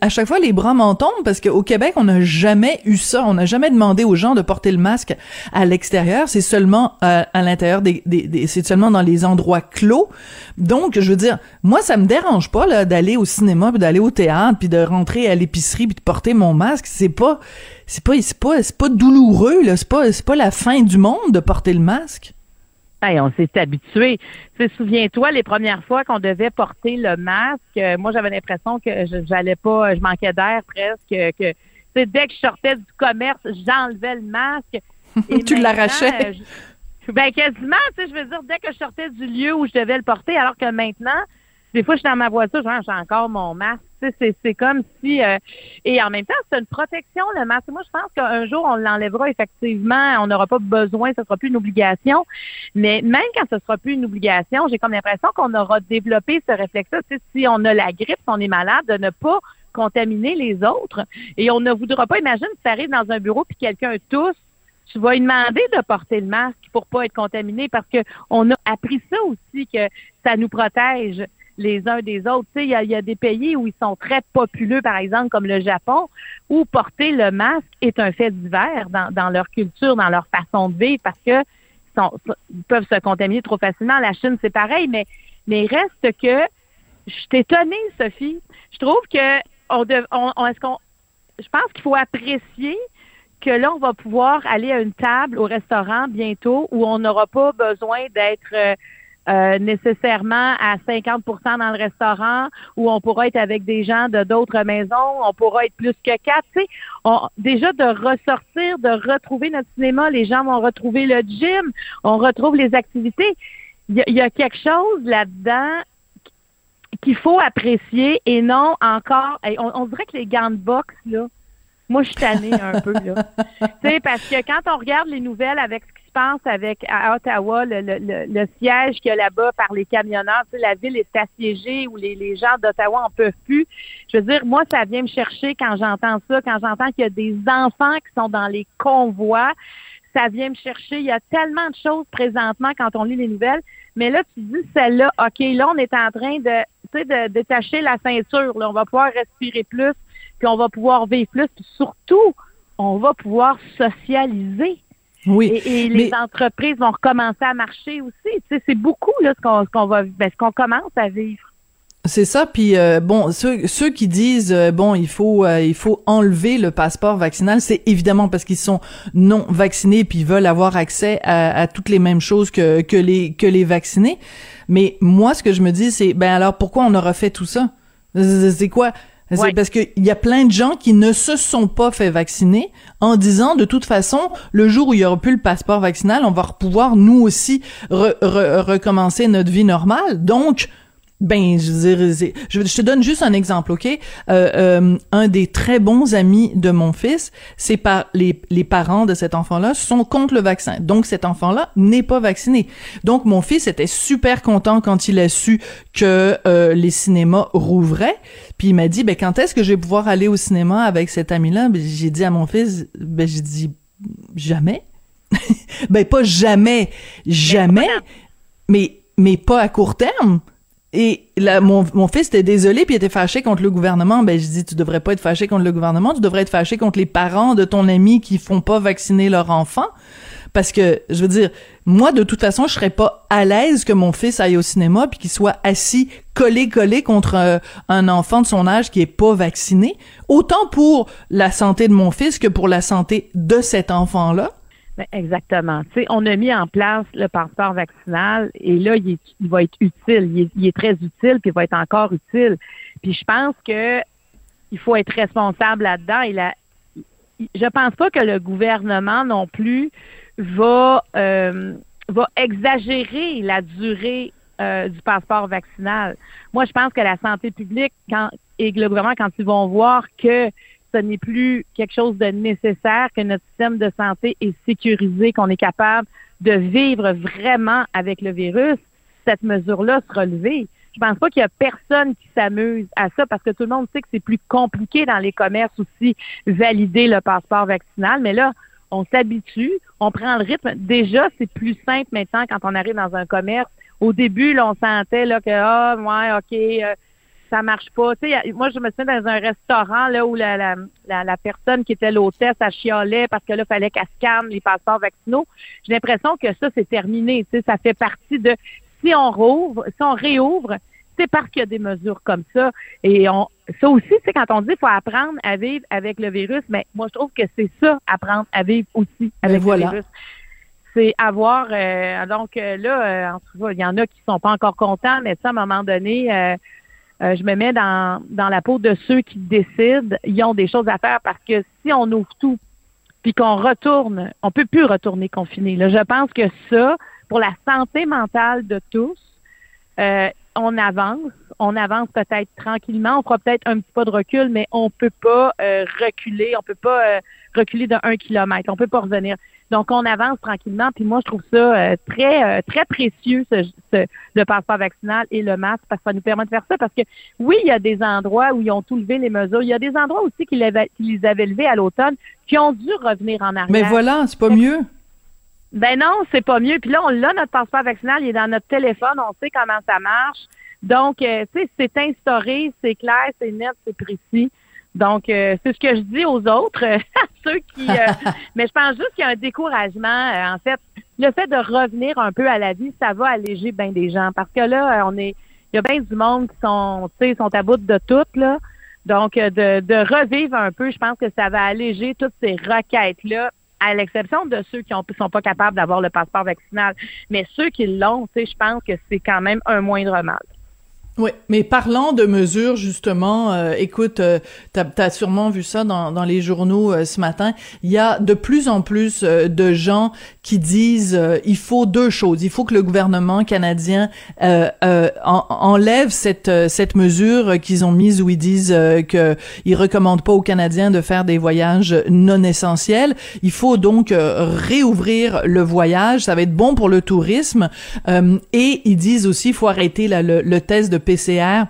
à chaque fois, les bras m'en tombent parce qu'au Québec, on n'a jamais eu ça. On n'a jamais demandé aux gens de porter le masque à l'extérieur. C'est seulement euh, à l'intérieur des, des, c'est seulement dans les endroits clos. Donc, je veux dire, moi, ça me dérange pas, là, d'aller au cinéma d'aller au théâtre de rentrer à l'épicerie puis de porter mon masque, c'est pas c'est pas c'est pas c'est pas douloureux là, c'est pas c'est pas la fin du monde de porter le masque. Hey, on s'est habitué. Souviens-toi, les premières fois qu'on devait porter le masque, euh, moi j'avais l'impression que j'allais pas, je manquais d'air presque, que dès que je sortais du commerce, j'enlevais le masque. Et tu l'arrachais. ben quasiment, tu sais, je veux dire, dès que je sortais du lieu où je devais le porter, alors que maintenant, des fois, je suis dans ma voiture, j'ai encore mon masque. C'est comme si... Euh, et en même temps, c'est une protection, le masque. Moi, je pense qu'un jour, on l'enlèvera effectivement. On n'aura pas besoin, ce sera plus une obligation. Mais même quand ce sera plus une obligation, j'ai comme l'impression qu'on aura développé ce réflexe-là. Si on a la grippe, si on est malade, de ne pas contaminer les autres. Et on ne voudra pas, imagine si ça arrive dans un bureau puis quelqu'un tousse tu vas lui demander de porter le masque pour pas être contaminé parce que on a appris ça aussi que ça nous protège les uns des autres. Il y a, y a des pays où ils sont très populeux, par exemple, comme le Japon, où porter le masque est un fait divers dans, dans leur culture, dans leur façon de vivre, parce que sont- ils peuvent se contaminer trop facilement. La Chine, c'est pareil, mais, mais il reste que je suis étonnée, Sophie. Je trouve que on, on, on- est-ce qu'on je pense qu'il faut apprécier que là, on va pouvoir aller à une table au restaurant bientôt où on n'aura pas besoin d'être euh, nécessairement à 50% dans le restaurant, où on pourra être avec des gens de d'autres maisons, on pourra être plus que quatre. Tu sais, on- déjà de ressortir, de retrouver notre cinéma, les gens vont retrouver le gym, on retrouve les activités. Il y a, il y a quelque chose là-dedans qu'il faut apprécier et non encore. on, on dirait que les gants de boxe, là, moi, je suis tannée un peu, là. tu sais, parce que quand on regarde les nouvelles avec ce qui passe avec à Ottawa, le, le, le, siège qu'il y a là-bas par les camionneurs, tu sais, la ville est assiégée où les, les gens d'Ottawa en peuvent plus. Je veux dire, moi, ça vient me chercher quand j'entends ça, quand j'entends qu'il y a des enfants qui sont dans les convois. Ça vient me chercher. Il y a tellement de choses présentement quand on lit les nouvelles. Mais là, tu dis celle-là, OK, là, on est en train de, de détacher la ceinture. Là, on va pouvoir respirer plus, puis on va pouvoir vivre plus, puis surtout, on va pouvoir socialiser. Oui. Et, et les mais- entreprises vont recommencer à marcher aussi. Tu sais, c'est beaucoup là ce qu'on qu'on va, ben, ce qu'on commence à vivre. C'est ça, puis euh, bon, ceux, ceux qui disent euh, bon, il faut euh, il faut enlever le passeport vaccinal, c'est évidemment parce qu'ils sont non vaccinés puis ils veulent avoir accès à, à toutes les mêmes choses que que les que les vaccinés. Mais moi, ce que je me dis, c'est ben alors pourquoi on aura fait tout ça? C'est quoi? Ouais. parce qu'il y a plein de gens qui ne se sont pas fait vacciner en disant de toute façon, le jour où il y aura plus le passeport vaccinal, on va pouvoir nous aussi re- re- recommencer notre vie normale. Donc, ben, je veux dire, c'est- je, je te donne juste un exemple, ok? Euh, euh, Un des très bons amis de mon fils, c'est par les les parents de cet enfant-là sont contre le vaccin, donc cet enfant-là n'est pas vacciné. Donc mon fils était super content quand il a su que euh, les cinémas rouvraient, puis il m'a dit, ben quand est-ce que je vais pouvoir aller au cinéma avec cet ami-là? Ben, J'ai dit à mon fils, ben j'ai dit jamais. ben pas jamais, jamais, mais mais pas à court terme. Et là, mon, mon fils était désolé puis il était fâché contre le gouvernement. Ben je dis tu devrais pas être fâché contre le gouvernement, tu devrais être fâché contre les parents de ton ami qui font pas vacciner leur enfant parce que je veux dire moi de toute façon je serais pas à l'aise que mon fils aille au cinéma puis qu'il soit assis collé collé contre euh, un enfant de son âge qui est pas vacciné autant pour la santé de mon fils que pour la santé de cet enfant là. Ben, exactement. Tu sais, on a mis en place le passeport vaccinal et là, il, est- il va être utile. Il est, il est très utile, puis il va être encore utile. Puis je pense que il faut être responsable là-dedans. Et la, je pense pas que le gouvernement non plus va euh, va exagérer la durée euh, du passeport vaccinal. Moi, je pense que la santé publique quand, et le gouvernement, quand ils vont voir que ce n'est plus quelque chose de nécessaire, que notre système de santé est sécurisé, qu'on est capable de vivre vraiment avec le virus, cette mesure-là sera levée. Je pense pas qu'il y a personne qui s'amuse à ça parce que tout le monde sait que c'est plus compliqué dans les commerces aussi valider le passeport vaccinal, mais là, on s'habitue, on prend le rythme. Déjà, c'est plus simple maintenant quand on arrive dans un commerce. Au début, là, on sentait là que ah ouais, ok, euh, ça marche pas. A- moi, je me souviens dans un restaurant là où la, la, la, la personne qui était l'hôtesse, elle chialait parce que là, fallait qu'elle scanne les passeports vaccinaux. J'ai l'impression que ça, c'est terminé. Tu sais, ça fait partie de si on rouvre, si on réouvre, c'est parce qu'il y a des mesures comme ça. Et on, ça aussi, c'est quand on dit qu'il faut apprendre à vivre avec le virus, mais moi, je trouve que c'est ça, apprendre à vivre aussi avec voilà. le virus. C'est avoir, euh, donc euh, là, euh, en tout cas, il y en a qui sont pas encore contents, mais ça, à un moment donné, euh, euh, je me mets dans, dans la peau de ceux qui décident, ils ont des choses à faire parce que si on ouvre tout, puis qu'on retourne, on peut plus retourner confiné. Là, je pense que ça, pour la santé mentale de tous, euh, on avance, on avance peut-être tranquillement, on fera peut-être un petit pas de recul, mais on peut pas euh, reculer, on peut pas euh, reculer de un kilomètre, on peut pas revenir. Donc, on avance tranquillement. Puis moi, je trouve ça euh, très, euh, très précieux, ce, ce- le passeport vaccinal et le masque, parce que ça nous permet de faire ça. Parce que oui, il y a des endroits où ils ont tout levé les mesures. Il y a des endroits aussi qui, qui les avaient levés à l'automne, qui ont dû revenir en arrière. Mais voilà, c'est pas mieux. Ben non, c'est pas mieux. Puis là, on l'a, notre passeport vaccinal, il est dans notre téléphone, on sait comment ça marche. Donc, euh, tu sais, c'est instauré, c'est clair, c'est net, c'est précis. Donc, euh, c'est ce que je dis aux autres, à ceux qui... euh, mais je pense juste qu'il y a un découragement. euh, en fait, le fait de revenir un peu à la vie, ça va alléger bien des gens. Parce que là, euh, on est... Il y a bien du monde qui sont, tu sais, sont à bout de tout, là. Donc, euh, de, de revivre un peu, je pense que ça va alléger toutes ces requêtes-là, à l'exception de ceux qui ne sont pas capables d'avoir le passeport vaccinal. Mais ceux qui l'ont, tu sais, je pense que c'est quand même un moindre mal. Oui, mais parlant de mesures, justement, euh, écoute, euh, t'as as sûrement vu ça dans, dans les journaux euh, ce matin, il y a de plus en plus euh, de gens qui disent euh, il faut deux choses. Il faut que le gouvernement canadien euh, en- enlève cette, cette mesure qu'ils ont mise où ils disent euh, que ils recommandent pas aux Canadiens de faire des voyages non essentiels. Il faut donc réouvrir le voyage. Ça va être bon pour le tourisme. Et ils disent aussi il faut arrêter là, le, le test de PCR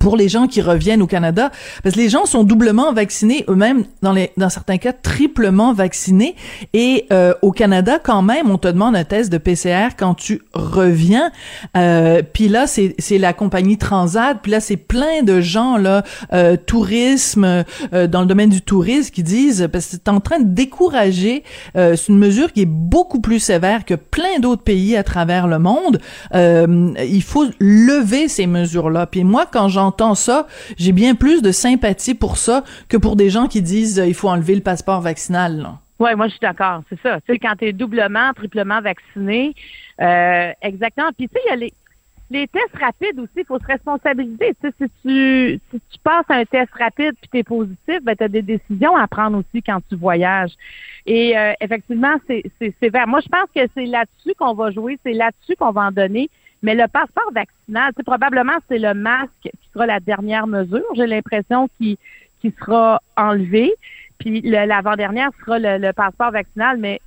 pour les gens qui reviennent au Canada, parce que les gens sont doublement vaccinés, eux-mêmes, dans, dans certains cas, triplement vaccinés. Et euh, au Canada, quand même, on te demande un test de PCR quand tu reviens. Euh, puis là, c'est c'est la compagnie Transat. Puis là, c'est plein de gens, là, euh, tourisme, euh, dans le domaine du tourisme, qui disent, parce que c'est en train de décourager, euh, c'est une mesure qui est beaucoup plus sévère que plein d'autres pays à travers le monde. Euh, il faut lever ces mesures-là. Puis moi, quand j'entends ça, j'ai bien plus de sympathie pour ça que pour des gens qui disent euh, il faut enlever le passeport vaccinal. Oui, moi, je suis d'accord. C'est ça. Quand tu es doublement, triplement vacciné, euh, exactement. Puis, tu sais, il y a les, tests rapides aussi, il faut se responsabiliser. Si tu, passes un test rapide puis tu es positif, ben, tu as des décisions à prendre aussi quand tu voyages. Et euh, effectivement, c'est c'est sévère. Moi, je pense que c'est là-dessus qu'on va jouer, c'est là-dessus qu'on va en donner. Mais le passeport vaccinal, sais, probablement, c'est le masque qui sera la dernière mesure. J'ai l'impression qui qui sera enlevé. Puis le- l'avant-dernière sera le, le passeport vaccinal. Mais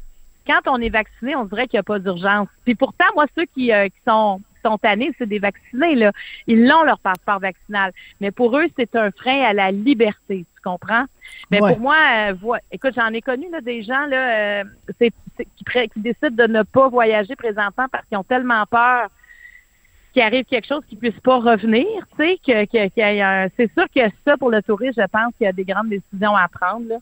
quand on est vacciné, on dirait qu'il n'y a pas d'urgence. Puis pourtant, moi, ceux qui, euh, qui sont qui sont tannés, c'est des vaccinés, là. Ils ont leur passeport vaccinal. Mais pour eux, c'est un frein à la liberté, tu comprends? Mais Ouais. pour moi, euh, écoute, j'en ai connu là, des gens là, euh, c'est- c'est- qui décident de ne pas voyager présentement parce qu'ils ont tellement peur qu'il arrive quelque chose qui puisse pas revenir, tu sais, que, que- un- c'est sûr que ça, pour le tourisme, je pense qu'il y a des grandes décisions à prendre, là.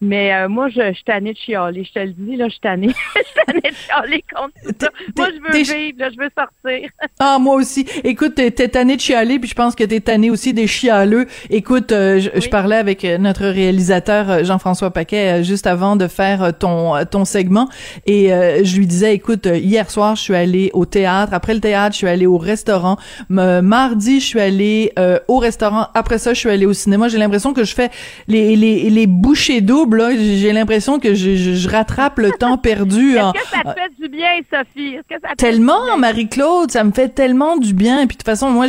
Mais euh, moi, je, je suis tannée de chialer, je te le dis, là, je suis tannée. je suis tannée de chialer contre tout ça. Moi, je veux vivre, là, je veux sortir. Ah, moi aussi. Écoute, t'es t'es tanné de chialer, puis je pense que t'es tanné aussi des chialeux. Écoute, euh, je, je parlais avec euh, notre réalisateur euh, Jean-François Paquet juste avant de faire ton ton segment, et euh, je lui disais, écoute, hier soir, je suis allée au théâtre. Après le théâtre, je suis allée au restaurant. Mardi, je suis allée euh, au restaurant. Après ça, je suis allée au cinéma. J'ai l'impression que je fais les les les bouchées là. J'ai l'impression que je, je, je rattrape le temps perdu. Est-ce que ça te fait du bien, Sophie? Est-ce que ça te Tellement, Marie-Claude, ça me fait tellement du bien. Et puis de toute façon, moi,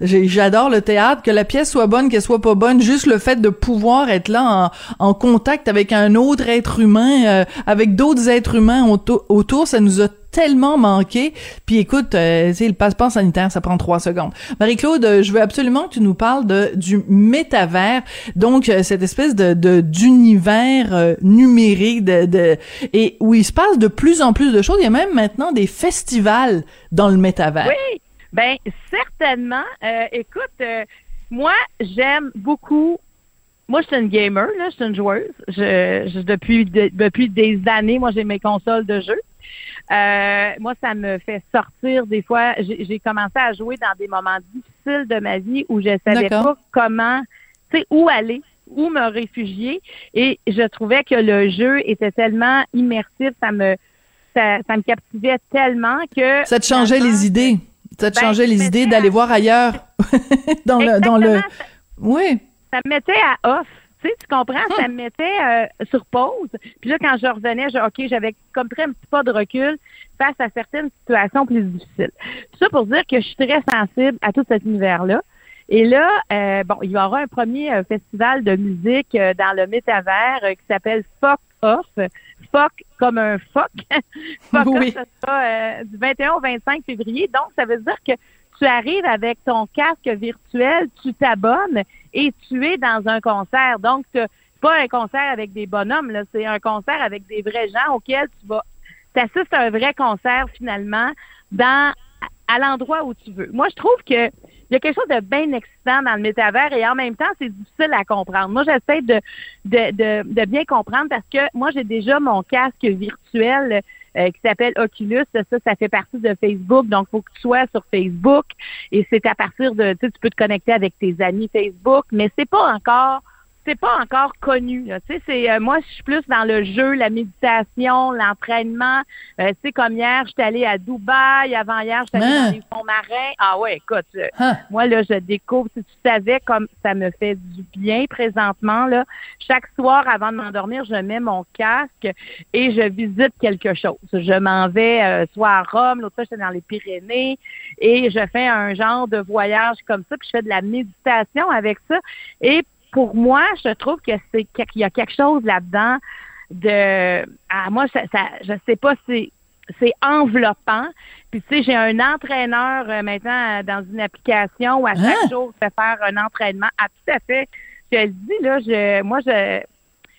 j'adore le théâtre, que la pièce soit bonne, qu'elle soit pas bonne, juste le fait de pouvoir être là en, en contact avec un autre être humain, euh, avec d'autres êtres humains auto- autour, ça nous a tellement manqué. Puis écoute, euh, le passeport sanitaire, ça prend trois secondes. Marie-Claude, euh, je veux absolument que tu nous parles de du métavers, donc euh, cette espèce de de- d'univers euh, numérique, de, de et où il se passe de plus en plus de choses. Il y a même maintenant des festivals dans le métavers. Oui, ben certainement. Euh, écoute, euh, moi, j'aime beaucoup. Moi, je suis une gamer, là, je suis une joueuse. Je, je- depuis de- depuis des années, moi, j'ai mes consoles de jeux. Euh, moi, ça me fait sortir des fois. J'ai commencé à jouer dans des moments difficiles de ma vie où je savais pas comment, tu sais, où aller, où me réfugier. Et je trouvais que le jeu était tellement immersif, ça me ça, ça me captivait tellement que Ça te changeait les idées. Ça te Ben, changeait les idées d'aller voir ailleurs dans le dans le. Oui. ça me mettait à off. Tu sais, tu comprends? Ça me mettait euh, sur pause. Puis là, quand je revenais, je, OK, j'avais comme pris un petit pas de recul face à certaines situations plus difficiles. Tout ça pour dire que je suis très sensible à tout cet univers-là. Et là, euh, bon, il y aura un premier euh, festival de musique euh, dans le métavers euh, qui s'appelle Fuck Off. Fuck comme un fuck. fuck Oui. Off, ça sera du 21 au 25 février. Donc, ça veut dire que tu arrives avec ton casque virtuel, tu t'abonnes et tu es dans un concert. Donc, c'est pas un concert avec des bonhommes, là, c'est un concert avec des vrais gens auxquels tu vas t'assistes à un vrai concert finalement dans à l'endroit où tu veux. Moi, je trouve que il y a quelque chose de bien excitant dans le métavers et en même temps, c'est difficile à comprendre. Moi, j'essaie de, de, de, de bien comprendre parce que moi, j'ai déjà mon casque virtuel euh, qui s'appelle Oculus. Ça, ça fait partie de Facebook. Donc, il faut que tu sois sur Facebook. Et c'est à partir de, tu sais, tu peux te connecter avec tes amis Facebook, mais c'est pas encore c'est pas encore connu. là. Tu sais, c'est euh, moi, je suis plus dans le jeu, la méditation, l'entraînement. Euh, tu sais, comme hier, j'étais allée à Dubaï. Avant hier, j'étais allée Hein? dans les fonds marins. Ah ouais, écoute, euh, Hein? moi là, je découvre. Si tu savais comme ça me fait du bien présentement là. Chaque soir, avant de m'endormir, je mets mon casque et je visite quelque chose. Je m'en vais euh, soit à Rome, l'autre fois j'étais dans les Pyrénées et je fais un genre de voyage comme ça, puis je fais de la méditation avec ça. Et pour moi, je trouve que c'est qu'il y a quelque chose là-dedans de ah, moi ça, ça je sais pas c'est c'est enveloppant. Puis tu sais, j'ai un entraîneur euh, maintenant dans une application où à chaque Hein? jour, je fais faire un entraînement. Ah, tout à fait. Je le dis là, je moi je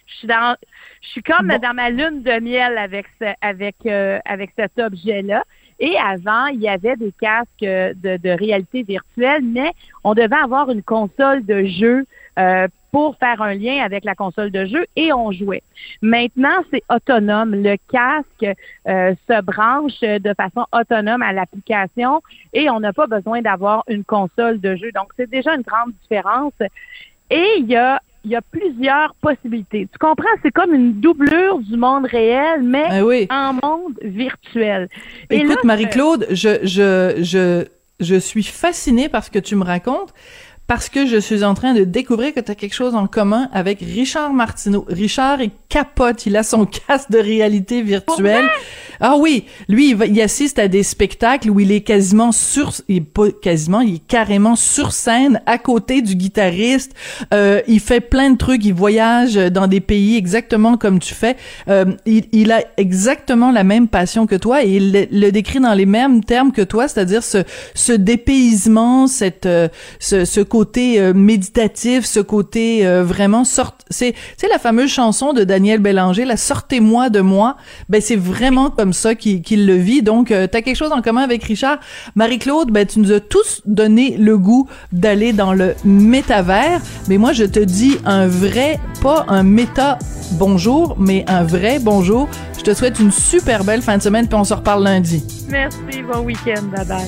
je suis dans je suis comme dans ma lune de miel avec ce, avec euh, avec cet objet-là. Et avant, il y avait des casques euh, de, de réalité virtuelle, mais on devait avoir une console de jeu euh, pour faire un lien avec la console de jeu et on jouait. Maintenant, c'est autonome. Le casque euh, se branche de façon autonome à l'application et on n'a pas besoin d'avoir une console de jeu. Donc, c'est déjà une grande différence. Et il y a il y a plusieurs possibilités. Tu comprends? C'est comme une doublure du monde réel, mais Ah oui. en monde virtuel. Écoute, là, Marie-Claude, je, je, je, je suis fascinée par ce que tu me racontes parce que je suis en train de découvrir que tu as quelque chose en commun avec Richard Martineau. Richard, il capote, il a son casque de réalité virtuelle. Ah oui, lui, il, va- il assiste à des spectacles où il est quasiment sur, il est pas quasiment, il est carrément sur scène à côté du guitariste. Euh, il fait plein de trucs, il voyage dans des pays exactement comme tu fais. Euh, il, il a exactement la même passion que toi et il le, le décrit dans les mêmes termes que toi, c'est-à-dire ce, ce dépaysement, cette, euh, ce, ce côté euh, méditatif, ce côté euh, vraiment sort. C'est, c'est la fameuse chanson de Daniel Bélanger, la sortez-moi de moi. Ben c'est vraiment comme ça qu'il, le vit. Donc euh, t'as quelque chose en commun avec Richard? Marie-Claude, ben tu nous as tous donné le goût d'aller dans le métavers. Mais moi je te dis un vrai, pas un méta bonjour, mais un vrai bonjour. Je te souhaite une super belle fin de semaine, puis on se reparle lundi. Merci, bon week-end, bye bye.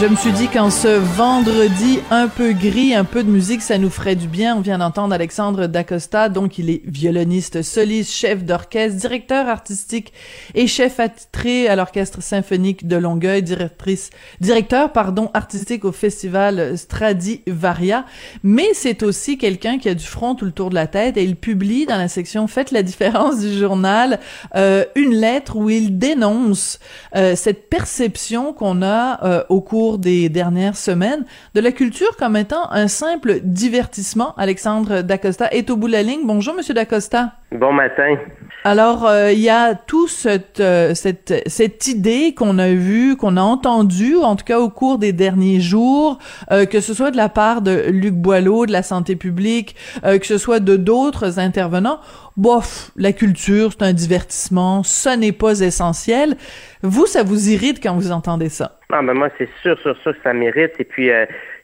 Je me suis dit qu'en ce vendredi un peu gris, un peu de musique, ça nous ferait du bien. On vient d'entendre Alexandre Dacosta, donc il est violoniste soliste, chef d'orchestre, directeur artistique et chef attitré à l'orchestre symphonique de Longueuil, directrice, directeur, pardon, artistique au festival Stradivaria. Mais c'est aussi quelqu'un qui a du front tout le tour de la tête et il publie dans la section Faites la différence du journal euh, une lettre où il dénonce euh, cette perception qu'on a euh, au cours des dernières semaines de la culture comme étant un simple divertissement. Alexandre Dacosta est au bout de la ligne. Bonjour, Monsieur Dacosta. Bon matin. Alors, euh, il y a tout cette, euh, cette, cette idée qu'on a vue, qu'on a entendue, en tout cas au cours des derniers jours, euh, que ce soit de la part de Luc Boileau, de la santé publique, que ce soit de d'autres intervenants. Bof, la culture, c'est un divertissement, ce n'est pas essentiel. Vous, ça vous irrite quand vous entendez ça? Ah, ben moi, c'est sûr, sûr, sûr que ça mérite. Et puis,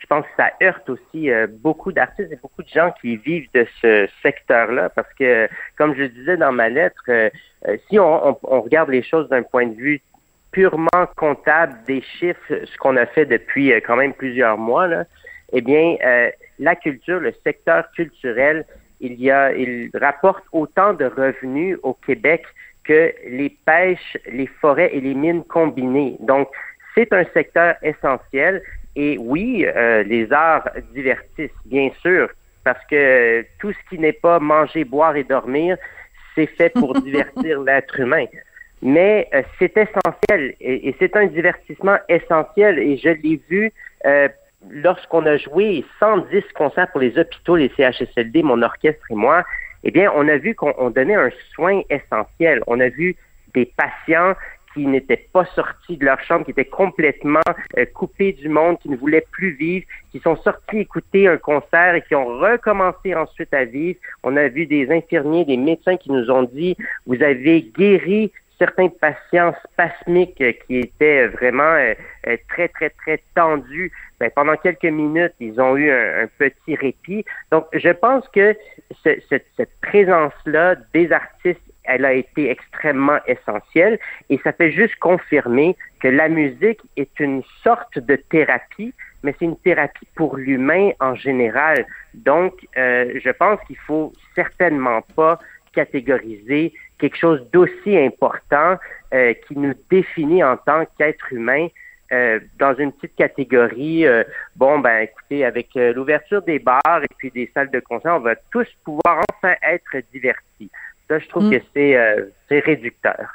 je pense que ça heurte aussi beaucoup d'artistes et beaucoup de gens qui vivent de ce secteur-là parce que, comme je disais dans ma lettre, si on, regarde les choses d'un point de vue purement comptable des chiffres, ce qu'on a fait depuis quand même plusieurs mois, eh bien, la culture, le secteur culturel, il y a, il rapporte autant de revenus au Québec que les pêches, les forêts et les mines combinées. Donc, c'est un secteur essentiel. Et oui, euh, les arts divertissent, bien sûr, parce que tout ce qui n'est pas manger, boire et dormir, c'est fait pour divertir l'être humain. Mais euh, c'est essentiel et, et c'est un divertissement essentiel et je l'ai vu euh, lorsqu'on a joué 110 concerts pour les hôpitaux, les CHSLD, mon orchestre et moi, eh bien, on a vu qu'on donnait un soin essentiel. On a vu des patients qui n'étaient pas sortis de leur chambre, qui étaient complètement euh, coupés du monde, qui ne voulaient plus vivre, qui sont sortis écouter un concert et qui ont recommencé ensuite à vivre. On a vu des infirmiers, des médecins qui nous ont dit, vous avez guéri certains patients spasmiques qui étaient vraiment euh, euh, très, très, très tendus, ben, pendant quelques minutes, ils ont eu un, petit répit. Donc, je pense que cette présence-là des artistes, elle a été extrêmement essentielle et ça fait juste confirmer que la musique est une sorte de thérapie, mais c'est une thérapie pour l'humain en général. Donc, euh, je pense qu'il faut certainement pas catégoriser quelque chose d'aussi important euh, qui nous définit en tant qu'être humain euh, dans une petite catégorie. Bon, ben écoutez, avec l'ouverture des bars et puis des salles de concert, on va tous pouvoir enfin être divertis. Ça, je trouve Mm. que c'est c'est réducteur.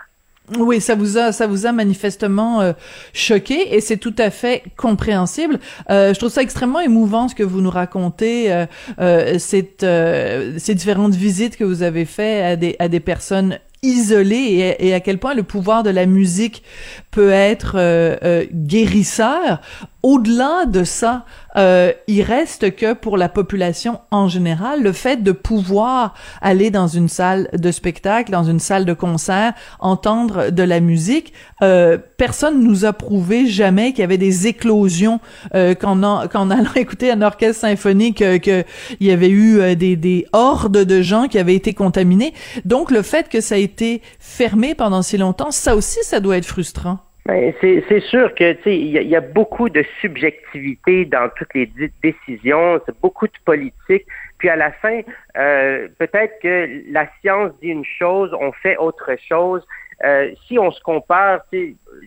Oui, ça vous a, ça vous a manifestement euh, choqué et c'est tout à fait compréhensible. Euh, je trouve ça extrêmement émouvant ce que vous nous racontez, euh, euh, cette, euh, ces différentes visites que vous avez fait à des, à des personnes isolées et, et à quel point le pouvoir de la musique peut être euh, euh, guérisseur. Au-delà de ça, euh, il reste que pour la population en général, le fait de pouvoir aller dans une salle de spectacle, dans une salle de concert, entendre de la musique, euh, personne nous a prouvé jamais qu'il y avait des éclosions euh, qu'en en, qu'en allant écouter un orchestre symphonique, euh, que il y avait eu euh, des, des hordes de gens qui avaient été contaminés. Donc le fait que ça a été fermé pendant si longtemps, ça aussi, ça doit être frustrant. Ben, c'est sûr que il y, a- beaucoup de subjectivité dans toutes les décisions, c'est beaucoup de politique. Puis à la fin, euh, peut-être que la science dit une chose, on fait autre chose. Euh, si on se compare,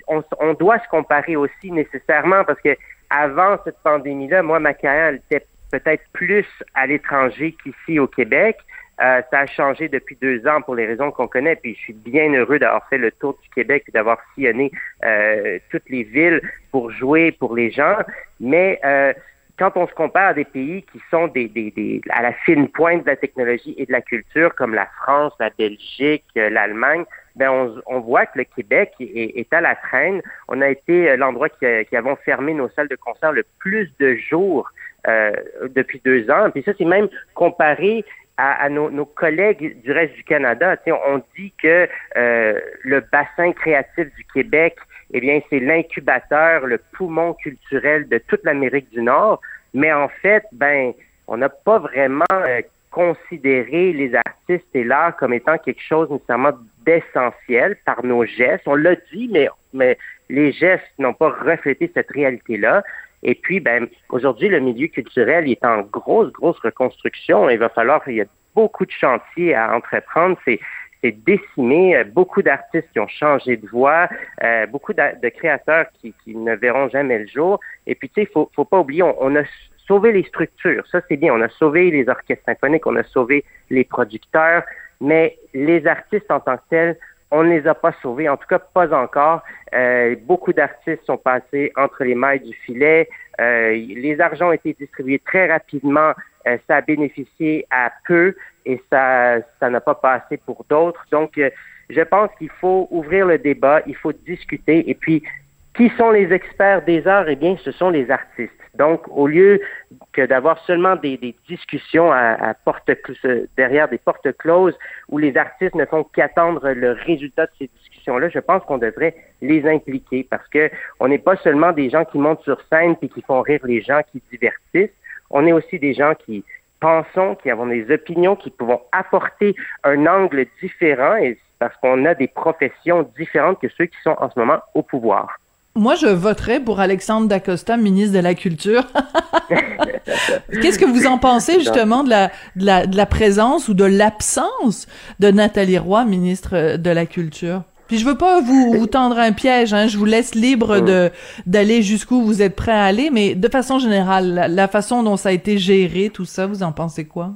on, on doit se comparer aussi nécessairement parce que avant cette pandémie-là, moi ma carrière était peut-être plus à l'étranger qu'ici au Québec. Euh, ça a changé depuis deux ans pour les raisons qu'on connaît, puis je suis bien heureux d'avoir fait le tour du Québec et d'avoir sillonné euh, toutes les villes pour jouer pour les gens. Mais euh, quand on se compare à des pays qui sont des, des, des, à la fine pointe de la technologie et de la culture, comme la France, la Belgique, euh, l'Allemagne, ben on, on voit que le Québec est, est à la traîne. On a été euh, l'endroit qui, qui avons fermé nos salles de concert le plus de jours euh, depuis deux ans. Puis ça, c'est même comparé à, nos, collègues du reste du Canada. On dit que euh, le bassin créatif du Québec, eh bien, c'est l'incubateur, le poumon culturel de toute l'Amérique du Nord. Mais en fait, ben, on n'a pas vraiment euh, considérer les artistes et l'art comme étant quelque chose nécessairement d'essentiel par nos gestes. On l'a dit, mais les gestes n'ont pas reflété cette réalité-là. Et puis, ben, aujourd'hui, le milieu culturel est en grosse, grosse reconstruction. Il va falloir, il y a beaucoup de chantiers à entreprendre. C'est, c'est décimé. Beaucoup d'artistes qui ont changé de voix, euh, beaucoup de, créateurs qui, qui, ne verront jamais le jour. Et puis, tu sais, faut, faut pas oublier, on, on a sauvé les structures. Ça, c'est bien. On a sauvé les orchestres symphoniques, on a sauvé les producteurs, mais les artistes en tant que tels, on ne les a pas sauvés, en tout cas pas encore. Euh, beaucoup d'artistes sont passés entre les mailles du filet. Euh, les argents ont été distribués très rapidement. Euh, ça a bénéficié à peu et ça ça n'a pas passé pour d'autres. Donc, je pense qu'il faut ouvrir le débat, il faut discuter et puis qui sont les experts des arts? Eh bien, ce sont les artistes. Donc, au lieu que d'avoir seulement des, discussions à, porte derrière des portes closes où les artistes ne font qu'attendre le résultat de ces discussions-là, je pense qu'on devrait les impliquer parce que on n'est pas seulement des gens qui montent sur scène et qui font rire les gens, qui divertissent. On est aussi des gens qui pensons, qui avons des opinions, qui pouvons apporter un angle différent parce qu'on a des professions différentes que ceux qui sont en ce moment au pouvoir. Moi, je voterais pour Alexandre Dacosta, ministre de la Culture. Qu'est-ce que vous en pensez justement de la, de la, de la présence ou de l'absence de Nathalie Roy, ministre de la Culture? Puis je veux pas vous, vous tendre un piège, hein, je vous laisse libre de d'aller jusqu'où vous êtes prêt à aller, mais de façon générale, la, la, façon dont ça a été géré, tout ça, vous en pensez quoi?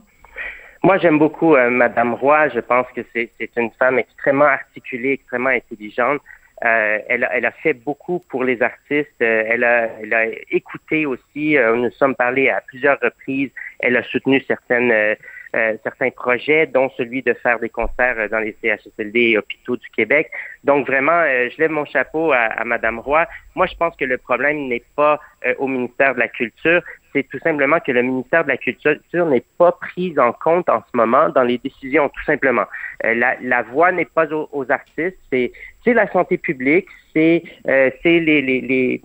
Moi, j'aime beaucoup euh, Madame Roy. Je pense que c'est une femme extrêmement articulée, extrêmement intelligente. Euh, elle, a, fait beaucoup pour les artistes. Euh, elle, a, elle, a, écouté aussi. Euh, nous sommes parlé à plusieurs reprises. Elle a soutenu certaines, euh, certains projets, dont celui de faire des concerts dans les CHSLD et hôpitaux du Québec. Donc vraiment, je lève mon chapeau à, à Madame Roy. Moi, je pense que le problème n'est pas au ministère de la Culture, c'est tout simplement que le ministère de la Culture n'est pas pris en compte en ce moment dans les décisions, tout simplement. Euh, la, voix n'est pas aux, artistes, c'est la santé publique, c'est euh, les,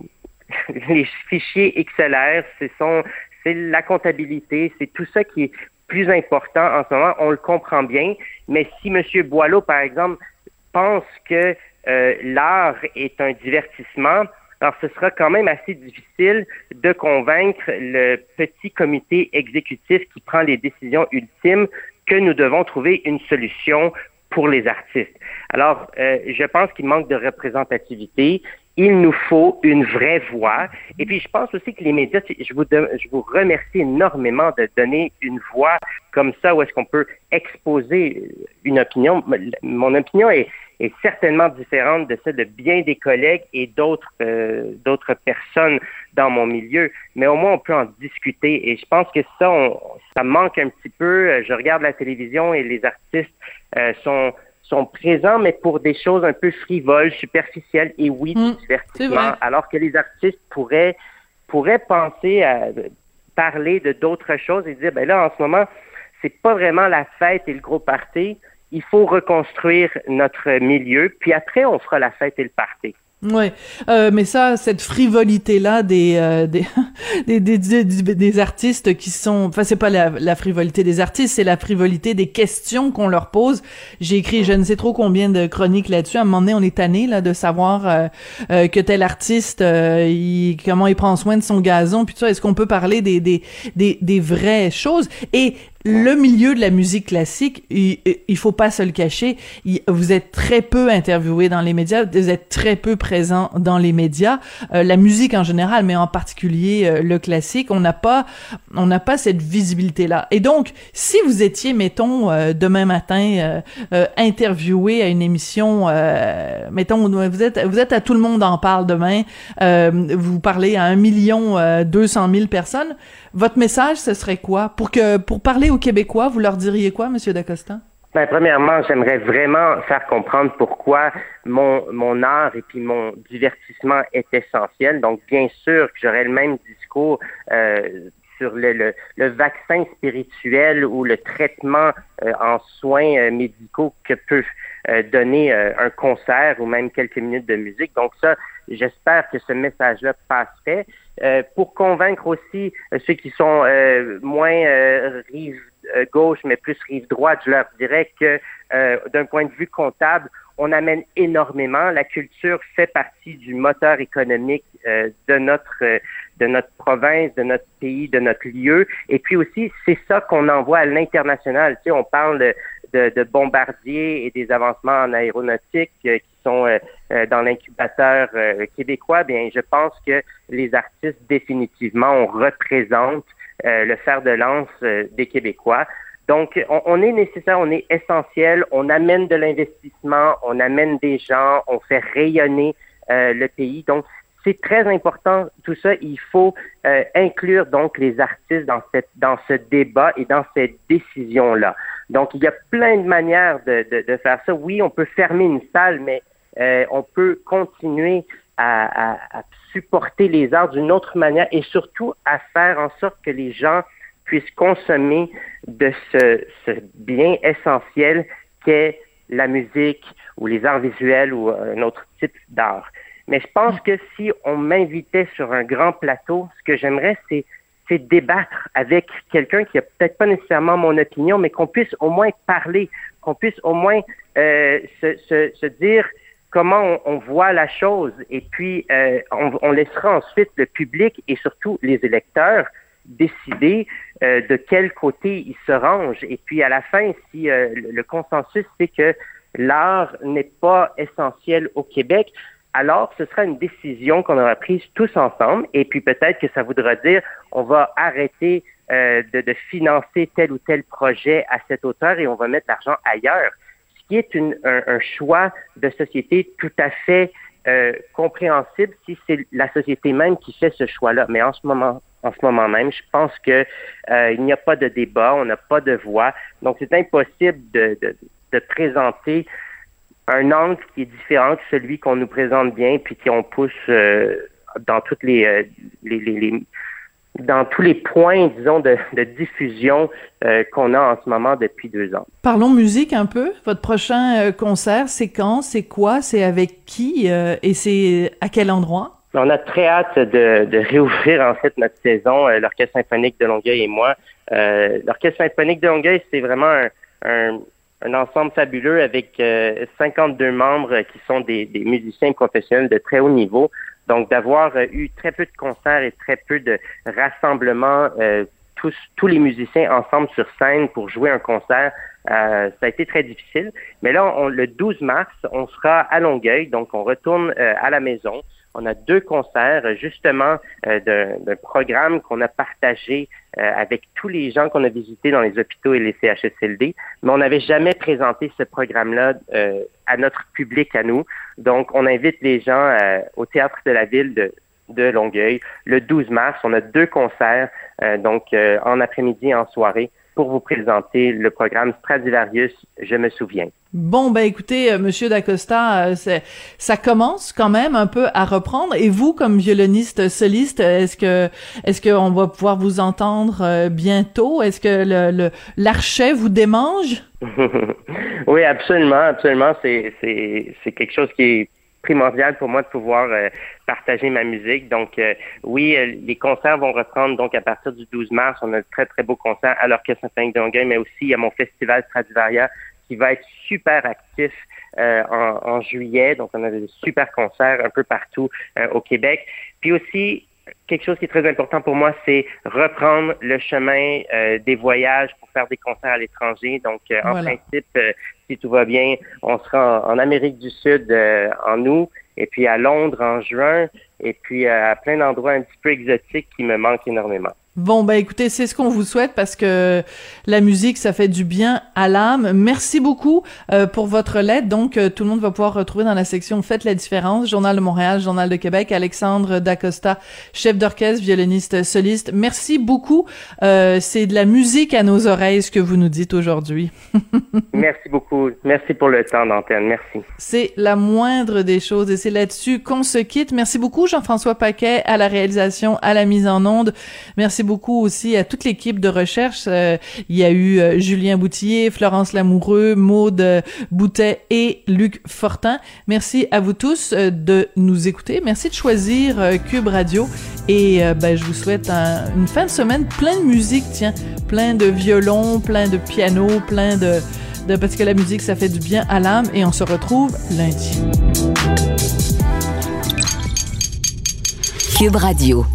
fichiers XLR, c'est la comptabilité, c'est tout ça qui plus important en ce moment. On le comprend bien, mais si M. Boileau, par exemple, pense que euh, l'art est un divertissement, alors, ce sera quand même assez difficile de convaincre le petit comité exécutif qui prend les décisions ultimes que nous devons trouver une solution pour les artistes. Alors, euh, je pense qu'il manque de représentativité. Il nous faut une vraie voix. Et puis, je pense aussi que les médias, je vous, je vous remercie énormément de donner une voix comme ça où est-ce qu'on peut exposer une opinion. Mon opinion est, certainement différente de celle de bien des collègues et d'autres euh, d'autres personnes dans mon milieu, mais au moins on peut en discuter et je pense que ça ça manque un petit peu. Je regarde la télévision et les artistes euh, sont sont présents mais pour des choses un peu frivoles, superficielles et oui, mmh, divertissement, alors que les artistes pourraient pourraient penser à parler de d'autres choses et dire ben là en ce moment c'est pas vraiment la fête et le gros party. Il faut reconstruire notre milieu, puis après, on fera la fête et le party. Oui, euh, mais ça, cette frivolité-là des, euh, des, des, des, des, artistes qui sont... Enfin, c'est pas la, frivolité des artistes, c'est la frivolité des questions qu'on leur pose. J'ai écrit je ne sais trop combien de chroniques là-dessus. À un moment donné, on est tanné là, de savoir euh, euh que tel artiste, euh, il, comment il prend soin de son gazon, puis ça, est-ce qu'on peut parler des, des, des, des vraies choses? Et le milieu de la musique classique, il, il faut pas se le cacher, vous êtes très peu interviewé dans les médias, vous êtes très peu présent dans les médias. Euh, la musique en général, mais en particulier euh, le classique, on n'a pas, on n'a pas cette visibilité là. Et donc, si vous étiez, mettons, euh, demain matin interviewé à une émission, mettons, vous êtes, vous êtes à tout le monde en parle demain, vous parlez à un million deux cent mille personnes votre message, ce serait quoi? Pour que pour parler aux Québécois, vous leur diriez quoi, Monsieur Dacosta? Ben, premièrement, j'aimerais vraiment faire comprendre pourquoi mon, mon art et puis mon divertissement est essentiel. Donc, bien sûr que j'aurais le même discours euh, sur le, le, le, vaccin spirituel ou le traitement euh, en soins euh, médicaux que peut euh, donner euh, un concert ou même quelques minutes de musique. Donc ça, j'espère que ce message-là passerait. Pour convaincre aussi ceux qui sont moins rive gauche, mais plus rive droite, je leur dirais que d'un point de vue comptable, on amène énormément. La culture fait partie du moteur économique de notre de notre province, de notre pays, de notre lieu. Et puis aussi, c'est ça qu'on envoie à l'international. Tu sais, on parle de, bombardiers et des avancements en aéronautique euh, qui sont euh, euh, dans l'incubateur québécois. Bien, je pense que les artistes, définitivement, on représente le fer de lance des Québécois. Donc, on, est nécessaire, on est essentiel, on amène de l'investissement, on amène des gens, on fait rayonner le pays. Donc, c'est très important tout ça. Il faut inclure donc les artistes dans cette dans ce débat et dans cette décision là. Donc il y a plein de manières de, faire ça. Oui, on peut fermer une salle, mais euh, on peut continuer à, supporter les arts d'une autre manière et surtout à faire en sorte que les gens puissent consommer de ce, ce bien essentiel qu'est la musique ou les arts visuels ou un autre type d'art. Mais je pense que si on m'invitait sur un grand plateau, ce que j'aimerais, c'est c'est débattre avec quelqu'un qui a peut-être pas nécessairement mon opinion, mais qu'on puisse au moins parler, qu'on puisse au moins euh, se, dire comment on, voit la chose, et puis euh, on, laissera ensuite le public et surtout les électeurs décider euh, de quel côté ils se rangent. Et puis à la fin, si le consensus c'est que l'art n'est pas essentiel au Québec, alors ce sera une décision qu'on aura prise tous ensemble. Et puis peut-être que ça voudra dire on va arrêter euh, de, de, financer tel ou tel projet à cette hauteur et on va mettre l'argent ailleurs, ce qui est une, un, un, choix de société tout à fait euh, compréhensible si c'est la société même qui fait ce choix-là. Mais en ce moment, en ce moment même, je pense que euh, il n'y a pas de débat, on n'a pas de voix, donc c'est impossible de, de, de présenter un angle qui est différent que celui qu'on nous présente bien, puis qu'on pousse euh, dans toutes les, euh, les, les, les, dans tous les points, disons, de, de diffusion euh, qu'on a en ce moment depuis deux ans. Parlons musique un peu. Votre prochain euh, concert, c'est quand, c'est quoi, c'est avec qui? Euh, et c'est à quel endroit? On a très hâte de, de réouvrir en fait notre saison, l'Orchestre symphonique de Longueuil et moi. L'Orchestre symphonique de Longueuil, c'est vraiment un, un un ensemble fabuleux avec euh, 52 membres qui sont des, musiciens professionnels de très haut niveau. Donc, d'avoir euh, eu très peu de concerts et très peu de rassemblements, euh, tous, tous les musiciens ensemble sur scène pour jouer un concert, euh, ça a été très difficile. Mais là, le 12 mars, on sera à Longueuil, donc on retourne à la maison. On a deux concerts justement euh, d'un programme qu'on a partagé euh, avec tous les gens qu'on a visités dans les hôpitaux et les CHSLD, mais on n'avait jamais présenté ce programme-là euh, à notre public à nous. Donc, on invite les gens au théâtre de la ville de, de Longueuil le 12 mars. On a deux concerts, donc en après-midi et en soirée pour vous présenter le programme Stradivarius, je me souviens. Bon, ben écoutez, euh, Monsieur Dacosta, euh, ça commence quand même un peu à reprendre. Et vous, comme violoniste soliste, est-ce que est-ce qu'on va pouvoir vous entendre euh, bientôt? Est-ce que le l'archet vous démange? Oui, absolument, absolument. C'est c'est c'est quelque chose qui est primordial pour moi de pouvoir euh, partager ma musique. Donc, euh, oui, euh, les concerts vont reprendre donc à partir du 12 mars. On a de très, très beaux concerts à l'Orchestre symphonique de Longueuil, mais aussi a mon festival Stradivaria qui va être super actif en, en, juillet. Donc, on a des super concerts un peu partout au Québec. Puis aussi, quelque chose qui est très important pour moi, c'est reprendre le chemin euh, des voyages pour faire des concerts à l'étranger. Donc, euh, en principe, euh, si tout va bien, on sera en, en Amérique du Sud en août, et puis à Londres en juin, et puis à plein d'endroits un petit peu exotiques qui me manquent énormément. Bon, ben écoutez, c'est ce qu'on vous souhaite parce que la musique, ça fait du bien à l'âme. Merci beaucoup euh, pour votre lettre. Donc, euh, tout le monde va pouvoir retrouver dans la section Faites la différence, Journal de Montréal, Journal de Québec, Alexandre Dacosta, chef d'orchestre, violoniste soliste. Merci beaucoup. Euh, c'est de la musique à nos oreilles, ce que vous nous dites aujourd'hui. Merci beaucoup. Merci pour le temps d'antenne. Merci. C'est la moindre des choses et c'est là-dessus qu'on se quitte. Merci beaucoup, Jean-François Paquet, à la réalisation, à la mise en onde. Merci beaucoup aussi à toute l'équipe de recherche. Euh, il y a eu euh, Julien Boutillier, Florence Lamoureux, Maude euh, Boutet et Luc Fortin. Merci à vous tous de nous écouter. Merci de choisir Cube Radio. Et ben, je vous souhaite une fin de semaine plein de musique, tiens, plein de violons, plein de piano, plein de, de parce que la musique ça fait du bien à l'âme. Et on se retrouve lundi. Cube Radio.